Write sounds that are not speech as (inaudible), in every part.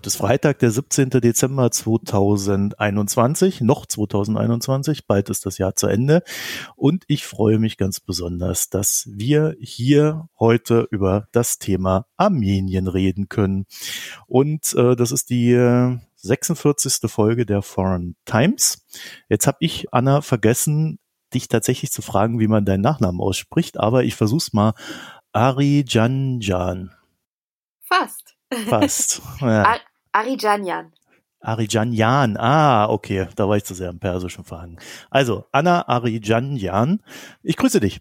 Heute ist Freitag, der 17. Dezember 2021, noch 2021, bald ist das Jahr zu Ende. Und ich freue mich ganz besonders, dass wir hier heute über das Thema Armenien reden können. Und äh, das ist die 46. Äh, Folge der Foreign Times. Jetzt habe ich, Anna, vergessen, dich tatsächlich zu fragen, wie man deinen Nachnamen ausspricht, aber ich versuch's mal. Ari Janjan. Fast. Fast. (laughs) Ja. Arijanyan. Arijanyan, ah, okay, da war ich zu sehr im Persischen verhangen. Also, Anna Arijanyan, ich grüße dich.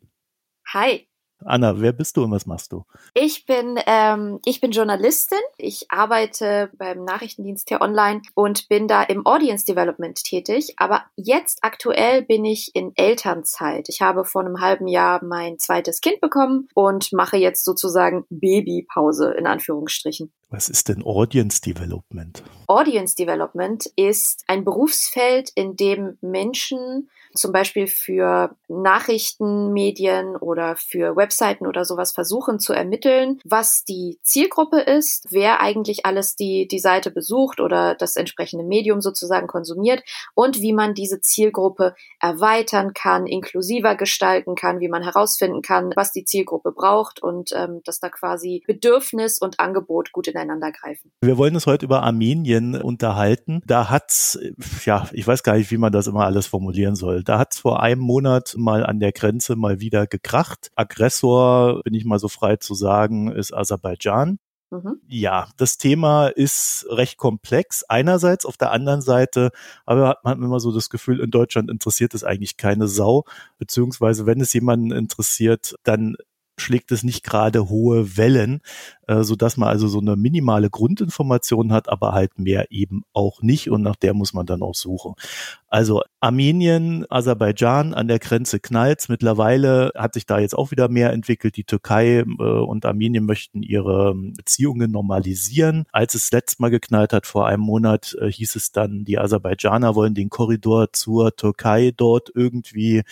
Hi. Anna, wer bist du und was machst du? Ich bin, ähm, ich bin Journalistin. Ich arbeite beim Nachrichtendienst hier online und bin da im Audience Development tätig. Aber jetzt aktuell bin ich in Elternzeit. Ich habe vor einem halben Jahr mein zweites Kind bekommen und mache jetzt sozusagen Babypause in Anführungsstrichen. Was ist denn Audience Development? Audience Development ist ein Berufsfeld, in dem Menschen zum Beispiel für Nachrichtenmedien oder für Webseiten oder sowas versuchen zu ermitteln, was die Zielgruppe ist, wer eigentlich alles die, die Seite besucht oder das entsprechende Medium sozusagen konsumiert und wie man diese Zielgruppe erweitern kann, inklusiver gestalten kann, wie man herausfinden kann, was die Zielgruppe braucht und ähm, dass da quasi Bedürfnis und Angebot gut ineinander greifen. Wir wollen uns heute über Armenien unterhalten. Da hat's, ja, ich weiß gar nicht, wie man das immer alles formulieren soll da hat es vor einem Monat mal an der Grenze mal wieder gekracht. Aggressor, bin ich mal so frei zu sagen, ist Aserbaidschan. Mhm. Ja, das Thema ist recht komplex. Einerseits, auf der anderen Seite, aber hat man immer so das Gefühl, in Deutschland interessiert es eigentlich keine Sau, beziehungsweise wenn es jemanden interessiert, dann schlägt es nicht gerade hohe Wellen, äh, so dass man also so eine minimale Grundinformation hat, aber halt mehr eben auch nicht und nach der muss man dann auch suchen. Also Armenien, Aserbaidschan an der Grenze knallt. Mittlerweile hat sich da jetzt auch wieder mehr entwickelt. Die Türkei äh, und Armenien möchten ihre Beziehungen normalisieren. Als es letztes Mal geknallt hat, vor einem Monat, äh, hieß es dann, die Aserbaidschaner wollen den Korridor zur Türkei dort irgendwie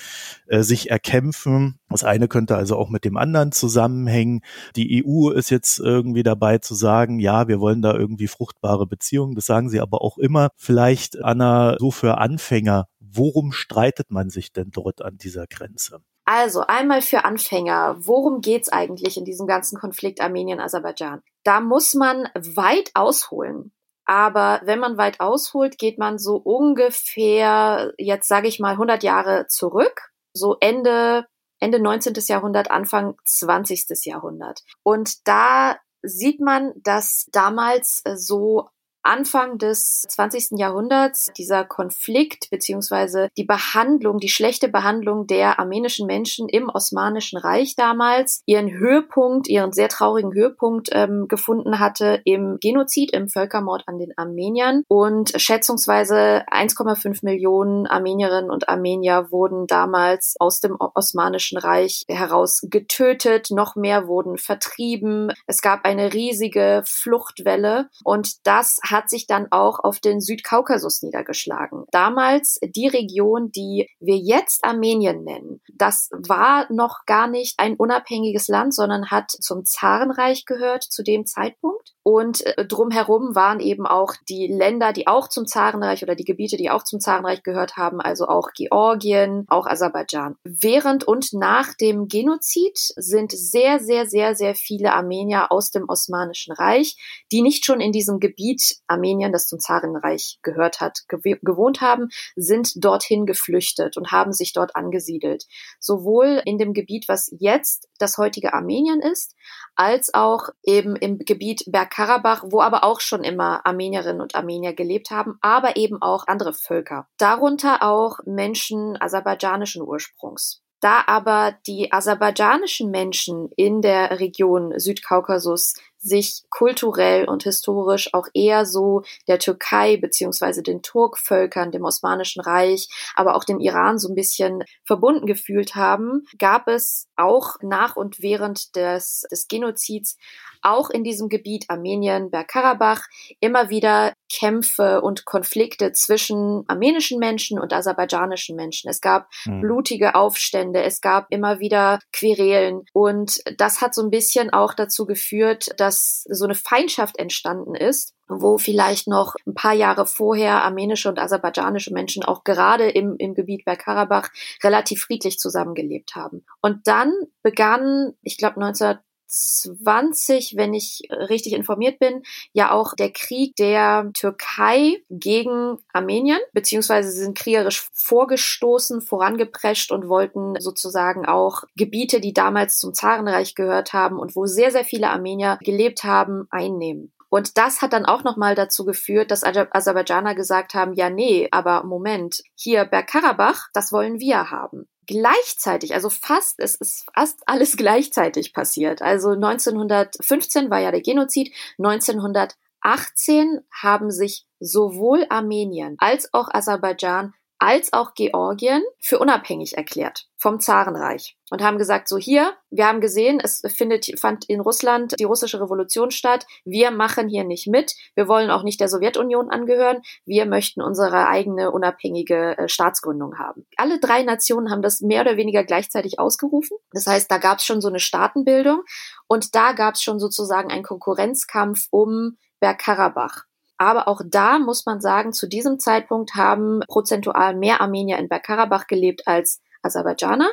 äh, sich erkämpfen. Das eine könnte also auch mit dem anderen zusammenhängen. Die EU ist jetzt irgendwie dabei zu sagen, ja, wir wollen da irgendwie fruchtbare Beziehungen. Das sagen sie aber auch immer. Vielleicht, Anna, so für Anfänger, worum streitet man sich denn dort an dieser Grenze? Also einmal für Anfänger, worum geht's eigentlich in diesem ganzen Konflikt Armenien-Aserbaidschan? Da muss man weit ausholen. Aber wenn man weit ausholt, geht man so ungefähr, jetzt sage ich mal, 100 Jahre zurück, so Ende Ende 19. Jahrhundert, Anfang 20. Jahrhundert. Und da sieht man, dass damals äh, so Anfang des 20. Jahrhunderts dieser Konflikt beziehungsweise die Behandlung, die schlechte Behandlung der armenischen Menschen im Osmanischen Reich damals ihren Höhepunkt, ihren sehr traurigen Höhepunkt ähm, gefunden hatte im Genozid, im Völkermord an den Armeniern. Und schätzungsweise 1,5 Millionen Armenierinnen und Armenier wurden damals aus dem Osmanischen Reich heraus getötet, noch mehr wurden vertrieben. Es gab eine riesige Fluchtwelle und das hat hat sich dann auch auf den Südkaukasus niedergeschlagen. Damals die Region, die wir jetzt Armenien nennen, das war noch gar nicht ein unabhängiges Land, sondern hat zum Zarenreich gehört zu dem Zeitpunkt. Und äh, drumherum waren eben auch die Länder, die auch zum Zarenreich oder die Gebiete, die auch zum Zarenreich gehört haben, also auch Georgien, auch Aserbaidschan. Während und nach dem Genozid sind sehr, sehr, sehr, sehr viele Armenier aus dem Osmanischen Reich, die nicht schon in diesem Gebiet Armenien, das zum Zarenreich gehört hat, gewohnt haben, sind dorthin geflüchtet und haben sich dort angesiedelt. Sowohl in dem Gebiet, was jetzt das heutige Armenien ist, als auch eben im Gebiet Bergkarabach, wo aber auch schon immer Armenierinnen und Armenier gelebt haben, aber eben auch andere Völker. Darunter auch Menschen aserbaidschanischen Ursprungs. Da aber die aserbaidschanischen Menschen in der Region Südkaukasus sich kulturell und historisch auch eher so der Türkei beziehungsweise den Turkvölkern, dem Osmanischen Reich, aber auch dem Iran so ein bisschen verbunden gefühlt haben, gab es auch nach und während des, des Genozids auch in diesem Gebiet Armenien, Bergkarabach immer wieder Kämpfe und Konflikte zwischen armenischen Menschen und aserbaidschanischen Menschen. Es gab mhm. blutige Aufstände, es gab immer wieder Querelen und das hat so ein bisschen auch dazu geführt, dass so eine Feindschaft entstanden ist wo vielleicht noch ein paar Jahre vorher armenische und aserbaidschanische Menschen auch gerade im, im Gebiet Bergkarabach relativ friedlich zusammengelebt haben. Und dann begann, ich glaube 19 20, wenn ich richtig informiert bin, ja auch der Krieg der Türkei gegen Armenien, beziehungsweise sie sind kriegerisch vorgestoßen, vorangeprescht und wollten sozusagen auch Gebiete, die damals zum Zarenreich gehört haben und wo sehr, sehr viele Armenier gelebt haben, einnehmen. Und das hat dann auch nochmal dazu geführt, dass Aserbaidschaner gesagt haben, ja, nee, aber Moment, hier Bergkarabach, das wollen wir haben gleichzeitig, also fast, es ist fast alles (laughs) gleichzeitig passiert. Also 1915 war ja der Genozid, 1918 haben sich sowohl Armenien als auch Aserbaidschan als auch Georgien für unabhängig erklärt vom Zarenreich und haben gesagt, so hier, wir haben gesehen, es findet, fand in Russland die russische Revolution statt. Wir machen hier nicht mit. Wir wollen auch nicht der Sowjetunion angehören. Wir möchten unsere eigene unabhängige äh, Staatsgründung haben. Alle drei Nationen haben das mehr oder weniger gleichzeitig ausgerufen. Das heißt, da gab es schon so eine Staatenbildung und da gab es schon sozusagen einen Konkurrenzkampf um Bergkarabach. Aber auch da muss man sagen, zu diesem Zeitpunkt haben prozentual mehr Armenier in Bergkarabach gelebt als Aserbaidschaner.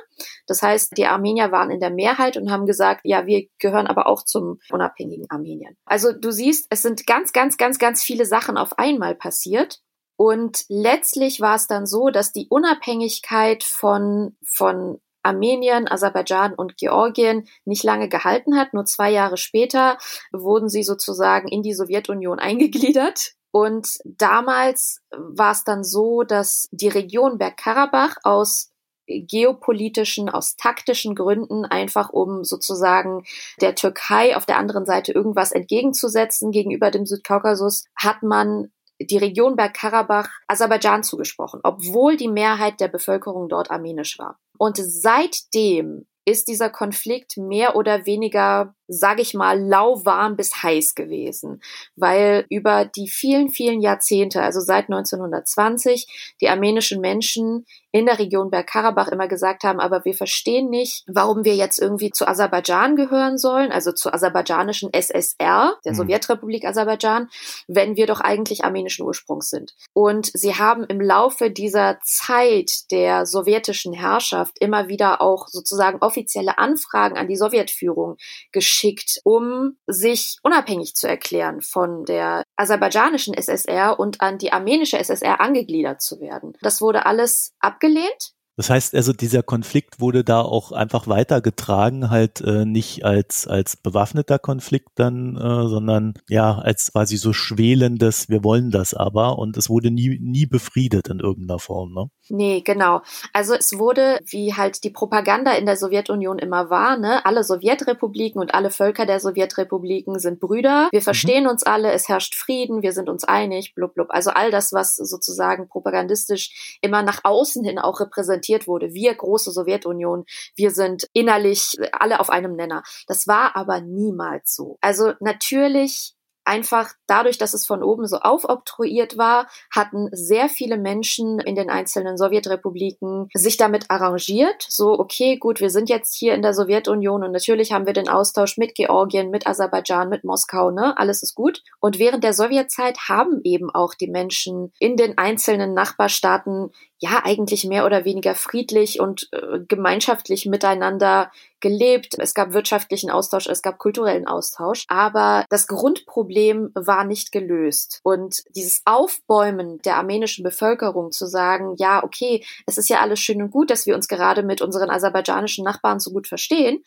Das heißt, die Armenier waren in der Mehrheit und haben gesagt, ja, wir gehören aber auch zum unabhängigen Armenien. Also du siehst, es sind ganz, ganz, ganz, ganz viele Sachen auf einmal passiert. Und letztlich war es dann so, dass die Unabhängigkeit von, von Armenien, Aserbaidschan und Georgien nicht lange gehalten hat. Nur zwei Jahre später wurden sie sozusagen in die Sowjetunion eingegliedert. Und damals war es dann so, dass die Region Bergkarabach aus geopolitischen, aus taktischen Gründen, einfach um sozusagen der Türkei auf der anderen Seite irgendwas entgegenzusetzen gegenüber dem Südkaukasus, hat man die Region Bergkarabach Aserbaidschan zugesprochen, obwohl die Mehrheit der Bevölkerung dort armenisch war. Und seitdem ist dieser Konflikt mehr oder weniger sage ich mal, lauwarm bis heiß gewesen, weil über die vielen, vielen Jahrzehnte, also seit 1920, die armenischen Menschen in der Region Bergkarabach immer gesagt haben, aber wir verstehen nicht, warum wir jetzt irgendwie zu Aserbaidschan gehören sollen, also zur aserbaidschanischen SSR, der mhm. Sowjetrepublik Aserbaidschan, wenn wir doch eigentlich armenischen Ursprungs sind. Und sie haben im Laufe dieser Zeit der sowjetischen Herrschaft immer wieder auch sozusagen offizielle Anfragen an die Sowjetführung geschickt geschickt, um sich unabhängig zu erklären von der aserbaidschanischen SSR und an die armenische SSR angegliedert zu werden. Das wurde alles abgelehnt. Das heißt also, dieser Konflikt wurde da auch einfach weitergetragen, halt äh, nicht als als bewaffneter Konflikt dann, äh, sondern ja als quasi so schwelendes, wir wollen das aber und es wurde nie nie befriedet in irgendeiner Form, ne? Nee, genau. Also es wurde, wie halt die Propaganda in der Sowjetunion immer war, ne, alle Sowjetrepubliken und alle Völker der Sowjetrepubliken sind Brüder, wir mhm. verstehen mhm. uns alle, es herrscht Frieden, wir sind uns einig, blub blub. Also all das, was sozusagen propagandistisch immer nach außen hin auch repräsentiert wurde. Wir große Sowjetunion, wir sind innerlich alle auf einem Nenner. Das war aber niemals so. Also natürlich einfach dadurch, dass es von oben so aufoktroyiert war, hatten sehr viele Menschen in den einzelnen Sowjetrepubliken sich damit arrangiert. So, okay, gut, wir sind jetzt hier in der Sowjetunion und natürlich haben wir den Austausch mit Georgien, mit Aserbaidschan, mit Moskau, ne? Alles ist gut. Und während der Sowjetzeit haben eben auch die Menschen in den einzelnen Nachbarstaaten ja eigentlich mehr oder weniger friedlich und äh, gemeinschaftlich miteinander gelebt. Es gab wirtschaftlichen Austausch, es gab kulturellen Austausch, aber das Grundproblem war nicht gelöst. Und dieses Aufbäumen der armenischen Bevölkerung zu sagen, ja, okay, es ist ja alles schön und gut, dass wir uns gerade mit unseren aserbaidschanischen Nachbarn so gut verstehen,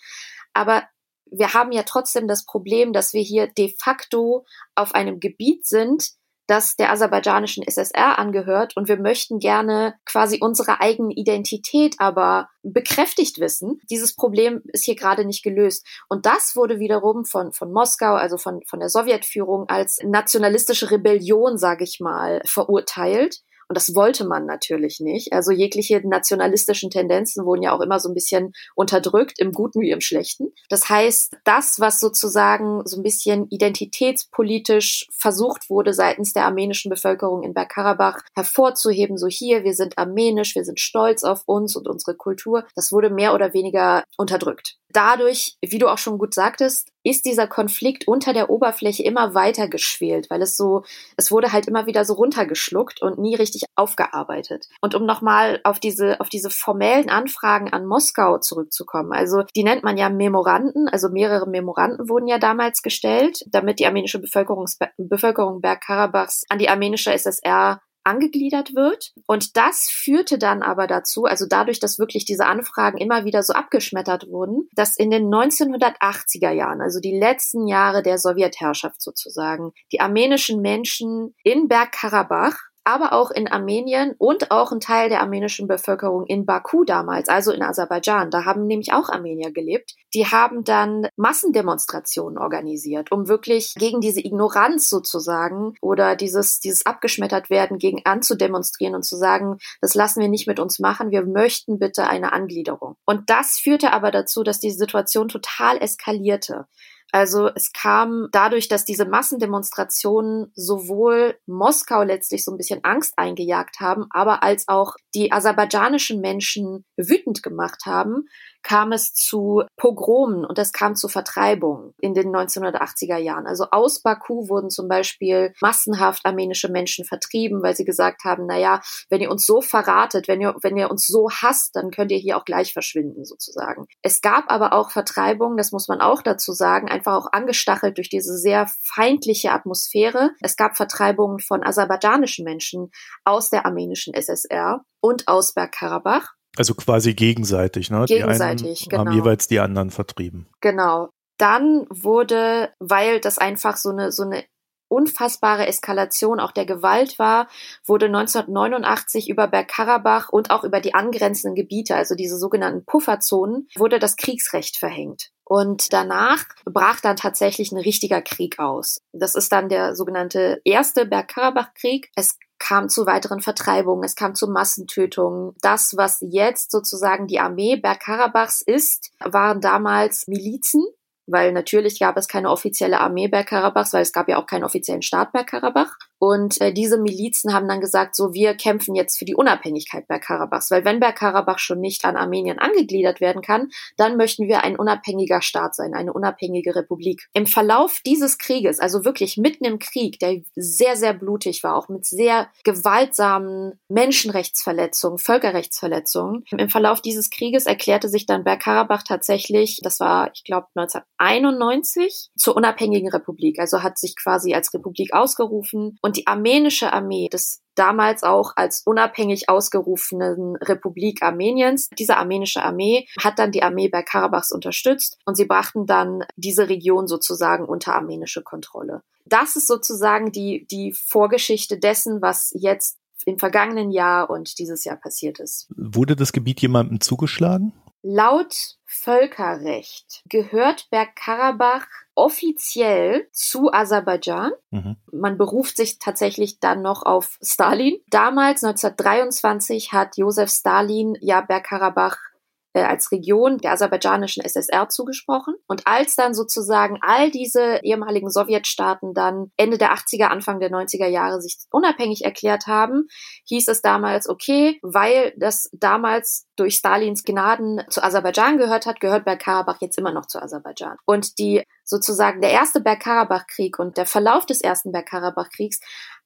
aber wir haben ja trotzdem das Problem, dass wir hier de facto auf einem Gebiet sind, das der aserbaidschanischen SSR angehört und wir möchten gerne quasi unsere eigene Identität aber bekräftigt wissen. Dieses Problem ist hier gerade nicht gelöst. Und das wurde wiederum von, von Moskau, also von, von der Sowjetführung als nationalistische Rebellion, sage ich mal, verurteilt. Und das wollte man natürlich nicht. Also jegliche nationalistischen Tendenzen wurden ja auch immer so ein bisschen unterdrückt, im Guten wie im Schlechten. Das heißt, das, was sozusagen so ein bisschen identitätspolitisch versucht wurde seitens der armenischen Bevölkerung in Bergkarabach hervorzuheben, so hier, wir sind armenisch, wir sind stolz auf uns und unsere Kultur, das wurde mehr oder weniger unterdrückt. Dadurch, wie du auch schon gut sagtest, ist dieser Konflikt unter der Oberfläche immer weiter geschwelt, weil es so, es wurde halt immer wieder so runtergeschluckt und nie richtig aufgearbeitet. Und um nochmal auf diese, auf diese formellen Anfragen an Moskau zurückzukommen, also die nennt man ja Memoranden, also mehrere Memoranden wurden ja damals gestellt, damit die armenische Bevölkerung, Bevölkerung Bergkarabachs an die armenische SSR angegliedert wird. Und das führte dann aber dazu, also dadurch, dass wirklich diese Anfragen immer wieder so abgeschmettert wurden, dass in den 1980er Jahren, also die letzten Jahre der Sowjetherrschaft sozusagen, die armenischen Menschen in Bergkarabach aber auch in Armenien und auch ein Teil der armenischen Bevölkerung in Baku damals, also in Aserbaidschan. Da haben nämlich auch Armenier gelebt. Die haben dann Massendemonstrationen organisiert, um wirklich gegen diese Ignoranz sozusagen oder dieses, dieses abgeschmettert werden gegen anzudemonstrieren und zu sagen, das lassen wir nicht mit uns machen. Wir möchten bitte eine Angliederung. Und das führte aber dazu, dass die Situation total eskalierte. Also es kam dadurch, dass diese Massendemonstrationen sowohl Moskau letztlich so ein bisschen Angst eingejagt haben, aber als auch die aserbaidschanischen Menschen wütend gemacht haben, kam es zu Pogromen und es kam zu Vertreibungen in den 1980er Jahren. Also aus Baku wurden zum Beispiel massenhaft armenische Menschen vertrieben, weil sie gesagt haben, na ja, wenn ihr uns so verratet, wenn ihr, wenn ihr uns so hasst, dann könnt ihr hier auch gleich verschwinden sozusagen. Es gab aber auch Vertreibungen, das muss man auch dazu sagen, einfach auch angestachelt durch diese sehr feindliche Atmosphäre. Es gab Vertreibungen von aserbaidschanischen Menschen aus der armenischen SSR und aus Bergkarabach. Also quasi gegenseitig, ne? Gegenseitig, die genau. haben jeweils die anderen vertrieben. Genau. Dann wurde, weil das einfach so eine, so eine unfassbare Eskalation auch der Gewalt war, wurde 1989 über Bergkarabach und auch über die angrenzenden Gebiete, also diese sogenannten Pufferzonen, wurde das Kriegsrecht verhängt. Und danach brach dann tatsächlich ein richtiger Krieg aus. Das ist dann der sogenannte erste Bergkarabach-Krieg. Es kam zu weiteren Vertreibungen, es kam zu Massentötungen. Das, was jetzt sozusagen die Armee Bergkarabachs ist, waren damals Milizen, weil natürlich gab es keine offizielle Armee Bergkarabachs, weil es gab ja auch keinen offiziellen Staat Bergkarabach. Und äh, diese Milizen haben dann gesagt, so wir kämpfen jetzt für die Unabhängigkeit Bergkarabachs, weil wenn Bergkarabach schon nicht an Armenien angegliedert werden kann, dann möchten wir ein unabhängiger Staat sein, eine unabhängige Republik. Im Verlauf dieses Krieges, also wirklich mitten im Krieg, der sehr, sehr blutig war, auch mit sehr gewaltsamen Menschenrechtsverletzungen, Völkerrechtsverletzungen, im Verlauf dieses Krieges erklärte sich dann Bergkarabach tatsächlich, das war, ich glaube, 1991, zur unabhängigen Republik, also hat sich quasi als Republik ausgerufen und die armenische Armee des damals auch als unabhängig ausgerufenen Republik Armeniens. Diese armenische Armee hat dann die Armee Bergkarabachs unterstützt und sie brachten dann diese Region sozusagen unter armenische Kontrolle. Das ist sozusagen die, die Vorgeschichte dessen, was jetzt im vergangenen Jahr und dieses Jahr passiert ist. Wurde das Gebiet jemandem zugeschlagen? Laut Völkerrecht gehört Bergkarabach offiziell zu Aserbaidschan. Mhm. Man beruft sich tatsächlich dann noch auf Stalin. Damals, 1923, hat Josef Stalin ja Bergkarabach äh, als Region der aserbaidschanischen SSR zugesprochen. Und als dann sozusagen all diese ehemaligen Sowjetstaaten dann Ende der 80er, Anfang der 90er Jahre sich unabhängig erklärt haben, hieß es damals, okay, weil das damals durch Stalins Gnaden zu Aserbaidschan gehört hat, gehört Bergkarabach jetzt immer noch zu Aserbaidschan. Und die sozusagen der erste Bergkarabach-Krieg und der Verlauf des ersten Bergkarabach-Kriegs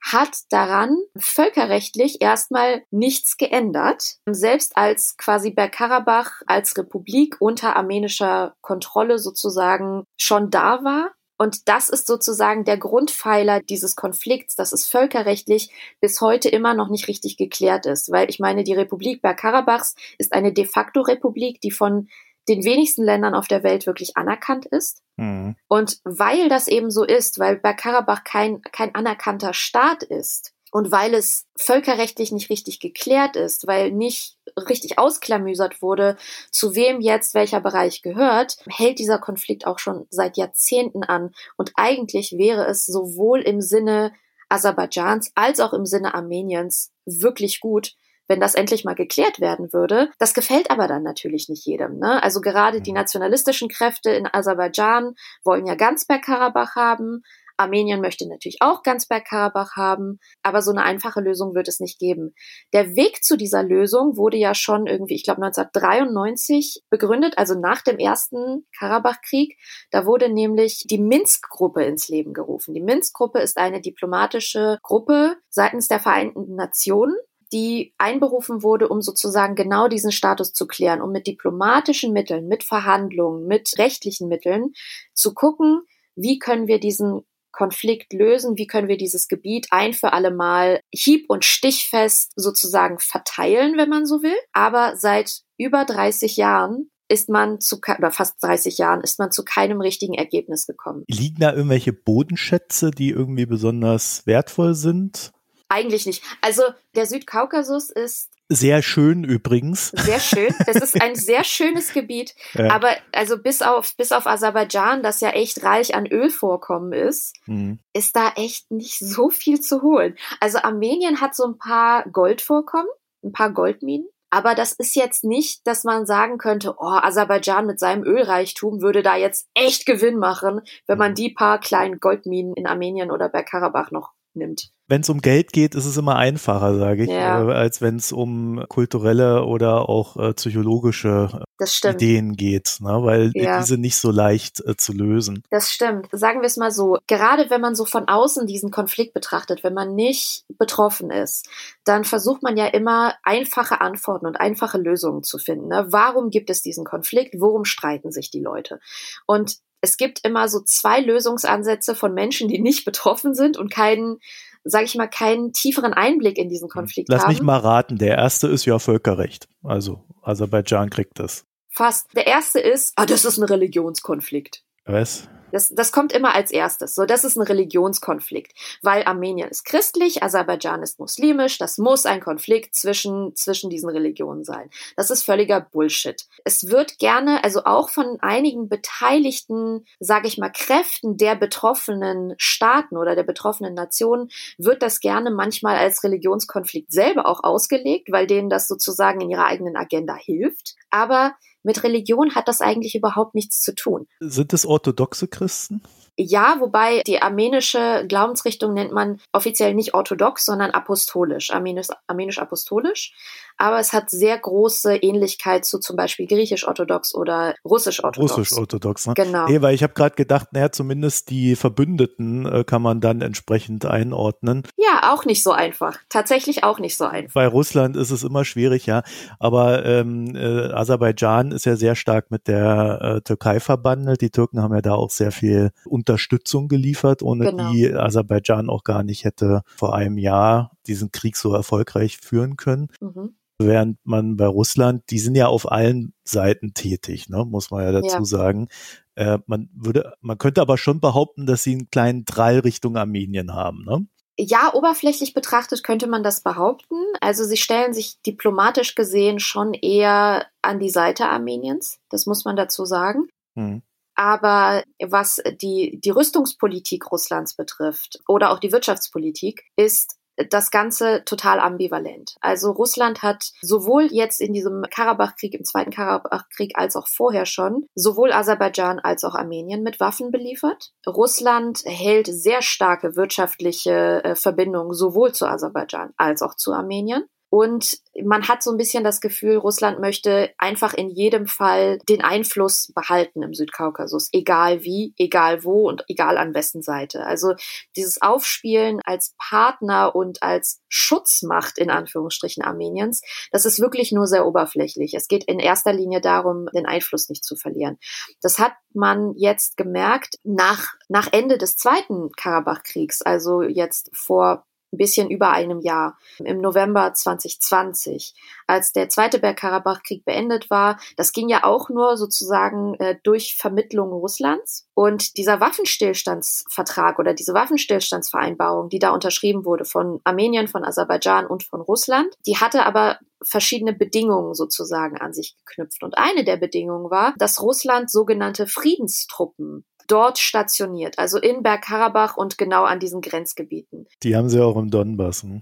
hat daran völkerrechtlich erstmal nichts geändert. Selbst als quasi Bergkarabach als Republik unter armenischer Kontrolle sozusagen schon da war, und das ist sozusagen der Grundpfeiler dieses Konflikts, dass es völkerrechtlich bis heute immer noch nicht richtig geklärt ist. Weil ich meine, die Republik Bergkarabachs ist eine de facto Republik, die von den wenigsten Ländern auf der Welt wirklich anerkannt ist. Mhm. Und weil das eben so ist, weil Bergkarabach kein, kein anerkannter Staat ist und weil es völkerrechtlich nicht richtig geklärt ist, weil nicht richtig ausklamüsert wurde, zu wem jetzt welcher Bereich gehört, hält dieser Konflikt auch schon seit Jahrzehnten an. Und eigentlich wäre es sowohl im Sinne Aserbaidschans als auch im Sinne Armeniens wirklich gut, wenn das endlich mal geklärt werden würde. Das gefällt aber dann natürlich nicht jedem. Ne? Also gerade die mhm. nationalistischen Kräfte in Aserbaidschan wollen ja ganz Bergkarabach haben. Armenien möchte natürlich auch ganz Bergkarabach haben, aber so eine einfache Lösung wird es nicht geben. Der Weg zu dieser Lösung wurde ja schon irgendwie, ich glaube 1993 begründet, also nach dem ersten Karabachkrieg. Da wurde nämlich die Minsk-Gruppe ins Leben gerufen. Die Minsk-Gruppe ist eine diplomatische Gruppe seitens der Vereinten Nationen die einberufen wurde, um sozusagen genau diesen Status zu klären, um mit diplomatischen Mitteln, mit Verhandlungen, mit rechtlichen Mitteln zu gucken, wie können wir diesen Konflikt lösen, wie können wir dieses Gebiet ein für alle Mal hieb- und stichfest sozusagen verteilen, wenn man so will. Aber seit über 30 Jahren ist man zu, oder fast 30 Jahren ist man zu keinem richtigen Ergebnis gekommen. Liegen da irgendwelche Bodenschätze, die irgendwie besonders wertvoll sind? Eigentlich nicht. Also der Südkaukasus ist sehr schön übrigens. Sehr schön. Das ist ein sehr schönes Gebiet. (laughs) Ja. Aber also bis auf, bis auf Aserbaidschan, das ja echt reich an Ölvorkommen ist, mhm. ist da echt nicht so viel zu holen. Also Armenien hat so ein paar Goldvorkommen, ein paar Goldminen. Aber das ist jetzt nicht, dass man sagen könnte, oh, Aserbaidschan mit seinem Ölreichtum würde da jetzt echt Gewinn machen, wenn man mhm. die paar kleinen Goldminen in Armenien oder Bergkarabach noch nimmt wenn es um Geld geht, ist es immer einfacher, sage ich, ja. äh, als wenn es um kulturelle oder auch äh, psychologische äh, Ideen geht, ne? weil ja. diese nicht so leicht äh, zu lösen. Das stimmt. Sagen wir es mal so, gerade wenn man so von außen diesen Konflikt betrachtet, wenn man nicht betroffen ist, dann versucht man ja immer einfache Antworten und einfache Lösungen zu finden. Ne? Warum gibt es diesen Konflikt? Worum streiten sich die Leute? Und es gibt immer so zwei Lösungsansätze von Menschen, die nicht betroffen sind und keinen sage ich mal, keinen tieferen Einblick in diesen Konflikt Lass haben. Lass mich mal raten, der erste ist ja Völkerrecht. Also Aserbaidschan kriegt das. Fast. Der erste ist, ah, das ist ein Religionskonflikt. Was? Das, das kommt immer als erstes. So, das ist ein Religionskonflikt, weil Armenien ist christlich, Aserbaidschan ist muslimisch. Das muss ein Konflikt zwischen, zwischen diesen Religionen sein. Das ist völliger Bullshit. Es wird gerne, also auch von einigen beteiligten, sage ich mal, Kräften der betroffenen Staaten oder der betroffenen Nationen, wird das gerne manchmal als Religionskonflikt selber auch ausgelegt, weil denen das sozusagen in ihrer eigenen Agenda hilft. Aber mit Religion hat das eigentlich überhaupt nichts zu tun. Sind es orthodoxe Christen? Ja, wobei die armenische Glaubensrichtung nennt man offiziell nicht orthodox, sondern apostolisch, armenisch-apostolisch. aber es hat sehr große Ähnlichkeit zu zum Beispiel griechisch-orthodox oder russisch-orthodox. Russisch-orthodox, ne? Genau. Nee, weil ich habe gerade gedacht, naja, zumindest die Verbündeten äh, kann man dann entsprechend einordnen. Ja, auch nicht so einfach. Tatsächlich auch nicht so einfach. Bei Russland ist es immer schwierig, ja. Aber ähm, äh, Aserbaidschan ist ja sehr stark mit der äh, Türkei verbandelt. Die Türken haben ja da auch sehr viel Unterstützung geliefert, ohne genau. die Aserbaidschan auch gar nicht hätte vor einem Jahr diesen Krieg so erfolgreich führen können. Mhm. Während man bei Russland, die sind ja auf allen Seiten tätig, ne, muss man ja dazu ja. sagen. Äh, man würde, man könnte aber schon behaupten, dass sie einen kleinen Drall Richtung Armenien haben, ne? Ja, oberflächlich betrachtet könnte man das behaupten. Also sie stellen sich diplomatisch gesehen schon eher an die Seite Armeniens. Das muss man dazu sagen. Hm. Aber was die, die Rüstungspolitik Russlands betrifft oder auch die Wirtschaftspolitik, ist das Ganze total ambivalent. Also Russland hat sowohl jetzt in diesem Karabachkrieg, im zweiten Karabachkrieg, als auch vorher schon, sowohl Aserbaidschan als auch Armenien mit Waffen beliefert. Russland hält sehr starke wirtschaftliche äh, Verbindungen sowohl zu Aserbaidschan als auch zu Armenien. Und man hat so ein bisschen das Gefühl, Russland möchte einfach in jedem Fall den Einfluss behalten im Südkaukasus, egal wie, egal wo und egal an wessen Seite. Also dieses Aufspielen als Partner und als Schutzmacht in Anführungsstrichen Armeniens, das ist wirklich nur sehr oberflächlich. Es geht in erster Linie darum, den Einfluss nicht zu verlieren. Das hat man jetzt gemerkt nach, nach Ende des zweiten Karabachkriegs, also jetzt vor ein bisschen über einem Jahr, im November 2020, als der zweite Bergkarabach-Krieg beendet war. Das ging ja auch nur sozusagen äh, durch Vermittlung Russlands. Und dieser Waffenstillstandsvertrag oder diese Waffenstillstandsvereinbarung, die da unterschrieben wurde von Armenien, von Aserbaidschan und von Russland, die hatte aber verschiedene Bedingungen sozusagen an sich geknüpft. Und eine der Bedingungen war, dass Russland sogenannte Friedenstruppen dort stationiert, also in Bergkarabach und genau an diesen Grenzgebieten. Die haben sie auch im Donbass. (laughs) Ne?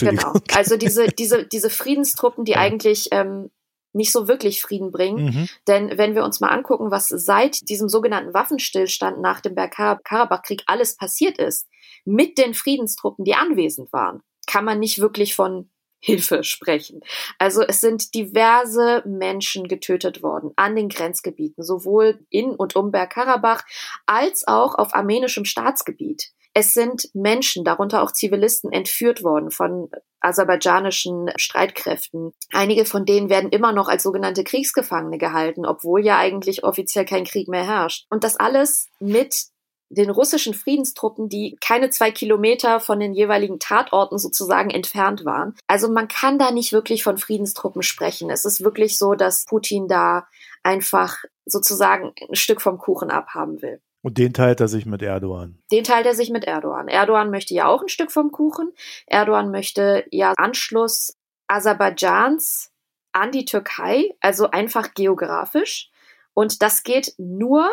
genau. Also diese, diese, diese Friedenstruppen, die ja. eigentlich ähm, nicht so wirklich Frieden bringen. Mhm. Denn wenn wir uns mal angucken, was seit diesem sogenannten Waffenstillstand nach dem Bergkarabach-Krieg alles passiert ist, mit den Friedenstruppen, die anwesend waren, kann man nicht wirklich von Hilfe sprechen. Also es sind diverse Menschen getötet worden an den Grenzgebieten, sowohl in und um Bergkarabach als auch auf armenischem Staatsgebiet. Es sind Menschen, darunter auch Zivilisten, entführt worden von aserbaidschanischen Streitkräften. Einige von denen werden immer noch als sogenannte Kriegsgefangene gehalten, obwohl ja eigentlich offiziell kein Krieg mehr herrscht. Und das alles mit den russischen Friedenstruppen, die keine zwei Kilometer von den jeweiligen Tatorten sozusagen entfernt waren. Also man kann da nicht wirklich von Friedenstruppen sprechen. Es ist wirklich so, dass Putin da einfach sozusagen ein Stück vom Kuchen abhaben will. Und den teilt er sich mit Erdogan. Den teilt er sich mit Erdogan. Erdogan möchte ja auch ein Stück vom Kuchen. Erdogan möchte ja Anschluss Aserbaidschans an die Türkei, also einfach geografisch. Und das geht nur,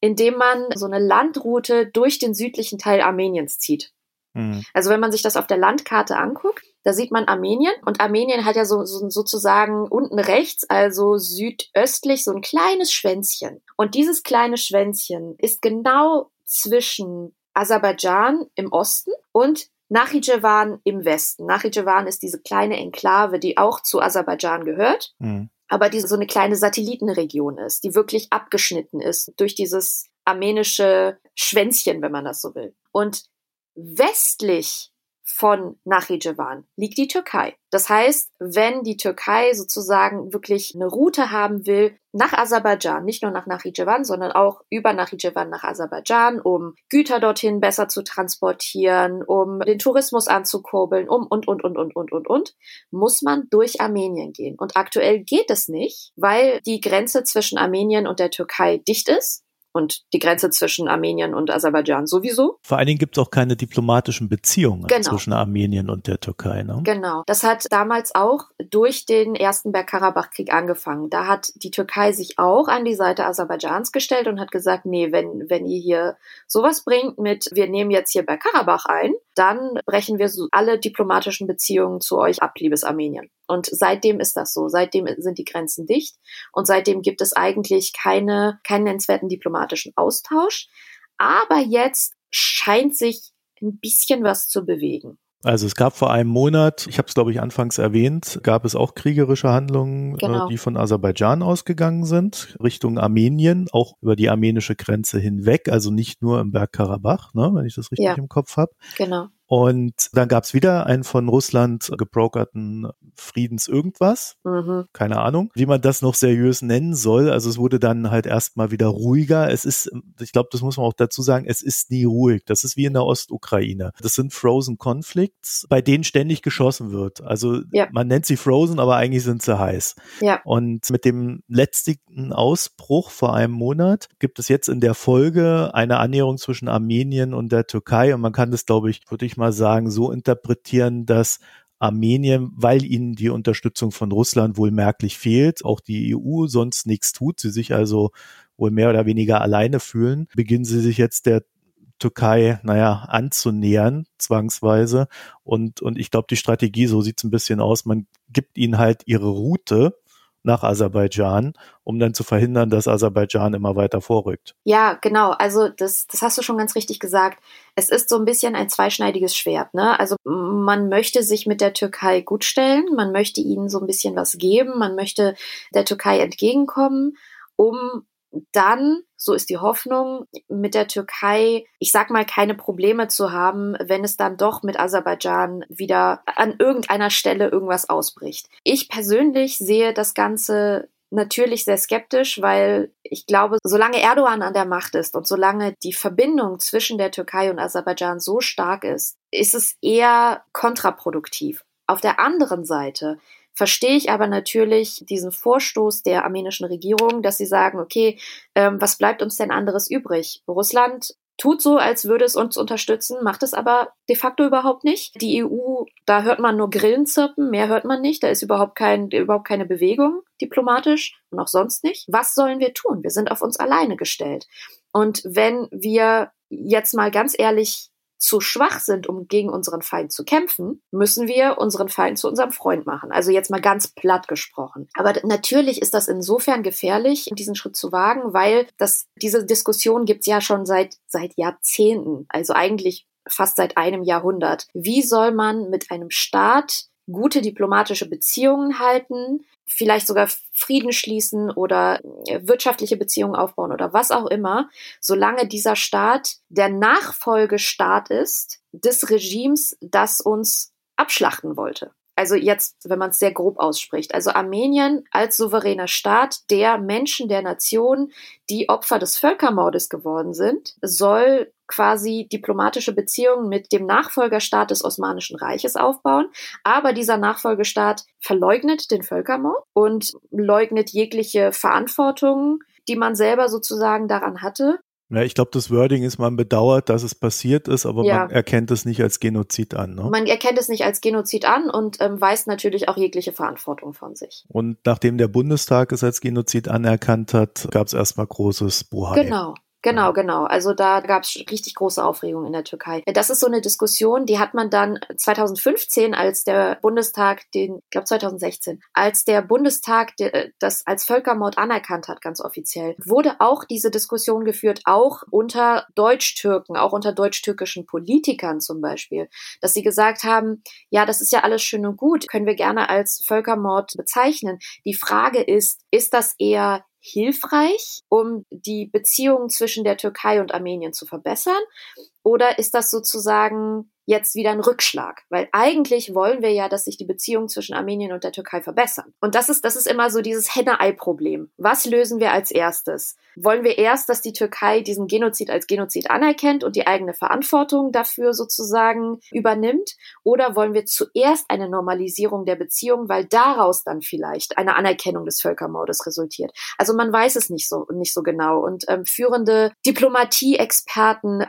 indem man so eine Landroute durch den südlichen Teil Armeniens zieht. Mhm. Also wenn man sich das auf der Landkarte anguckt, da sieht man Armenien und Armenien hat ja so, so, sozusagen unten rechts, also südöstlich, so ein kleines Schwänzchen. Und dieses kleine Schwänzchen ist genau zwischen Aserbaidschan im Osten und Nachidjewan im Westen. Nachidjewan ist diese kleine Enklave, die auch zu Aserbaidschan gehört. Mhm aber die so eine kleine Satellitenregion ist, die wirklich abgeschnitten ist durch dieses armenische Schwänzchen, wenn man das so will. Und westlich von Nachidjewan liegt die Türkei. Das heißt, wenn die Türkei sozusagen wirklich eine Route haben will nach Aserbaidschan, nicht nur nach Nachidjewan, sondern auch über Nachidjewan nach Aserbaidschan, um Güter dorthin besser zu transportieren, um den Tourismus anzukurbeln, um und und und und und und und, muss man durch Armenien gehen. Und aktuell geht es nicht, weil die Grenze zwischen Armenien und der Türkei dicht ist und die Grenze zwischen Armenien und Aserbaidschan sowieso. Vor allen Dingen gibt es auch keine diplomatischen Beziehungen genau. zwischen Armenien und der Türkei. Ne? Genau. Das hat damals auch durch den ersten Bergkarabach-Krieg angefangen. Da hat die Türkei sich auch an die Seite Aserbaidschans gestellt und hat gesagt, nee, wenn, wenn ihr hier sowas bringt mit, wir nehmen jetzt hier Bergkarabach ein, dann brechen wir alle diplomatischen Beziehungen zu euch ab, liebes Armenien. Und seitdem ist das so. Seitdem sind die Grenzen dicht und seitdem gibt es eigentlich keine, keinen nennenswerten diplomatischen Austausch. Aber jetzt scheint sich ein bisschen was zu bewegen. Also es gab vor einem Monat, ich habe es glaube ich anfangs erwähnt, gab es auch kriegerische Handlungen, äh, genau. äh, die von Aserbaidschan ausgegangen sind, Richtung Armenien, auch über die armenische Grenze hinweg, also nicht nur im Bergkarabach, ne, wenn ich das richtig ja. im Kopf habe. Genau. Und dann gab es wieder einen von Russland gebrokerten Friedens irgendwas. Mhm. Keine Ahnung, wie man das noch seriös nennen soll. Also es wurde dann halt erstmal wieder ruhiger. Es ist, ich glaube, das muss man auch dazu sagen, es ist nie ruhig. Das ist wie in der Ostukraine. Das sind Frozen Conflicts, bei denen ständig geschossen wird. Also ja. man nennt sie Frozen, aber eigentlich sind sie heiß. Ja. Und mit dem letzten Ausbruch vor einem Monat gibt es jetzt in der Folge eine Annäherung zwischen Armenien und der Türkei. Und man kann das, glaube ich, würde ich mal sagen, so interpretieren, dass Armenien, weil ihnen die Unterstützung von Russland wohl merklich fehlt, auch die EU sonst nichts tut, sie sich also wohl mehr oder weniger alleine fühlen, beginnen sie sich jetzt der Türkei, naja, anzunähern, zwangsweise. Und, und ich glaube, die Strategie, so sieht es ein bisschen aus, man gibt ihnen halt ihre Route nach Aserbaidschan, um dann zu verhindern, dass Aserbaidschan immer weiter vorrückt. Ja, genau. Also das, das hast du schon ganz richtig gesagt. Es ist so ein bisschen ein zweischneidiges Schwert. Ne? Also man möchte sich mit der Türkei gutstellen, man möchte ihnen so ein bisschen was geben, man möchte der Türkei entgegenkommen, um dann, so ist die Hoffnung, mit der Türkei, ich sag mal, keine Probleme zu haben, wenn es dann doch mit Aserbaidschan wieder an irgendeiner Stelle irgendwas ausbricht. Ich persönlich sehe das Ganze natürlich sehr skeptisch, weil ich glaube, solange Erdogan an der Macht ist und solange die Verbindung zwischen der Türkei und Aserbaidschan so stark ist, ist es eher kontraproduktiv. Auf der anderen Seite verstehe ich aber natürlich diesen Vorstoß der armenischen Regierung, dass sie sagen, okay, ähm, was bleibt uns denn anderes übrig? Russland tut so, als würde es uns unterstützen, macht es aber de facto überhaupt nicht. Die EU, da hört man nur Grillen zirpen, mehr hört man nicht. Da ist überhaupt, kein, überhaupt keine Bewegung diplomatisch und auch sonst nicht. Was sollen wir tun? Wir sind auf uns alleine gestellt. Und wenn wir jetzt mal ganz ehrlich zu schwach sind, um gegen unseren Feind zu kämpfen, müssen wir unseren Feind zu unserem Freund machen. Also jetzt mal ganz platt gesprochen. Aber natürlich ist das insofern gefährlich, diesen Schritt zu wagen, weil das, diese Diskussion gibt's ja schon seit, seit Jahrzehnten. Also eigentlich fast seit einem Jahrhundert. Wie soll man mit einem Staat gute diplomatische Beziehungen halten, vielleicht sogar Frieden schließen oder äh, wirtschaftliche Beziehungen aufbauen oder was auch immer, solange dieser Staat der Nachfolgestaat ist des Regimes, das uns abschlachten wollte. Also jetzt, wenn man es sehr grob ausspricht. Also Armenien als souveräner Staat der Menschen, der Nation, die Opfer des Völkermordes geworden sind, soll quasi diplomatische Beziehungen mit dem Nachfolgerstaat des Osmanischen Reiches aufbauen. Aber dieser Nachfolgestaat verleugnet den Völkermord und leugnet jegliche Verantwortung, die man selber sozusagen daran hatte. Ja, ich glaube, das Wording ist, man bedauert, dass es passiert ist, aber ja. man erkennt es nicht als Genozid an. Ne? Man erkennt es nicht als Genozid an und ähm, weist natürlich auch jegliche Verantwortung von sich. Und nachdem der Bundestag es als Genozid anerkannt hat, gab es erstmal großes Buhai. Genau. Genau, genau. Also da gab es richtig große Aufregung in der Türkei. Das ist so eine Diskussion, die hat man dann 2015, als der Bundestag den, ich glaube 2016, als der Bundestag das als Völkermord anerkannt hat, ganz offiziell, wurde auch diese Diskussion geführt, auch unter Deutsch-Türken, auch unter deutsch-türkischen Politikern zum Beispiel, dass sie gesagt haben, ja, das ist ja alles schön und gut, können wir gerne als Völkermord bezeichnen. Die Frage ist, ist das eher hilfreich, um die Beziehungen zwischen der Türkei und Armenien zu verbessern? Oder ist das sozusagen jetzt wieder ein Rückschlag? Weil eigentlich wollen wir ja, dass sich die Beziehungen zwischen Armenien und der Türkei verbessern. Und das ist, das ist immer so dieses Henne-Ei-Problem. Was lösen wir als erstes? Wollen wir erst, dass die Türkei diesen Genozid als Genozid anerkennt und die eigene Verantwortung dafür sozusagen übernimmt? Oder wollen wir zuerst eine Normalisierung der Beziehungen, weil daraus dann vielleicht eine Anerkennung des Völkermordes resultiert? Also man weiß es nicht so, nicht so genau. Und ähm, führende Diplomatie-Experten,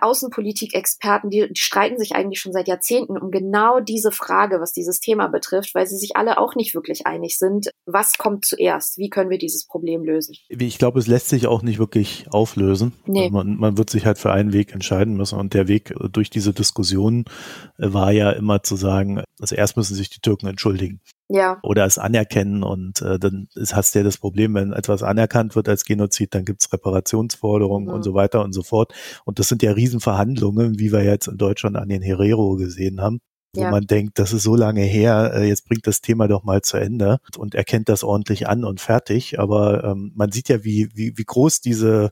Außenpolitik-Experten, die, die streiten sich eigentlich schon seit Jahrzehnten um genau diese Frage, was dieses Thema betrifft, weil sie sich alle auch nicht wirklich einig sind. Was kommt zuerst? Wie können wir dieses Problem lösen? Ich glaube, es lässt sich auch nicht wirklich auflösen. Nee. Man, man wird sich halt für einen Weg entscheiden müssen. Und der Weg durch diese Diskussion war ja immer zu sagen, also erst müssen sich die Türken entschuldigen ja. oder es anerkennen und äh, dann ist, hast du ja das Problem, wenn etwas anerkannt wird als Genozid, dann gibt's Reparationsforderungen mhm. und so weiter und so fort. Und das sind ja Riesenverhandlungen, wie wir jetzt in Deutschland an den Herero gesehen haben wo ja. man denkt, das ist so lange her, äh, jetzt bringt das Thema doch mal zu Ende und erkennt das ordentlich an und fertig. Aber ähm, man sieht ja, wie, wie, wie groß diese,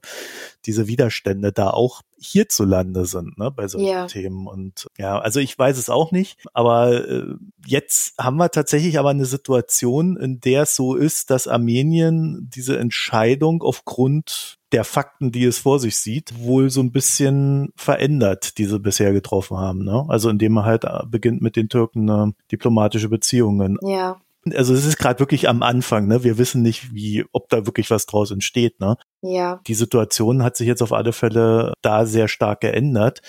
diese Widerstände da auch hierzulande sind, ne, bei solchen ja. Themen. Und ja, also ich weiß es auch nicht, aber äh, jetzt haben wir tatsächlich aber eine Situation, in der es so ist, dass Armenien diese Entscheidung aufgrund der Fakten, die es vor sich sieht, wohl so ein bisschen verändert, die sie bisher getroffen haben. Ne? Also indem man halt äh, beginnt mit den Türken äh, diplomatische Beziehungen. Ja. Also es ist gerade wirklich am Anfang, ne? Wir wissen nicht, wie, ob da wirklich was draus entsteht, ne? Ja. Die Situation hat sich jetzt auf alle Fälle da sehr stark geändert.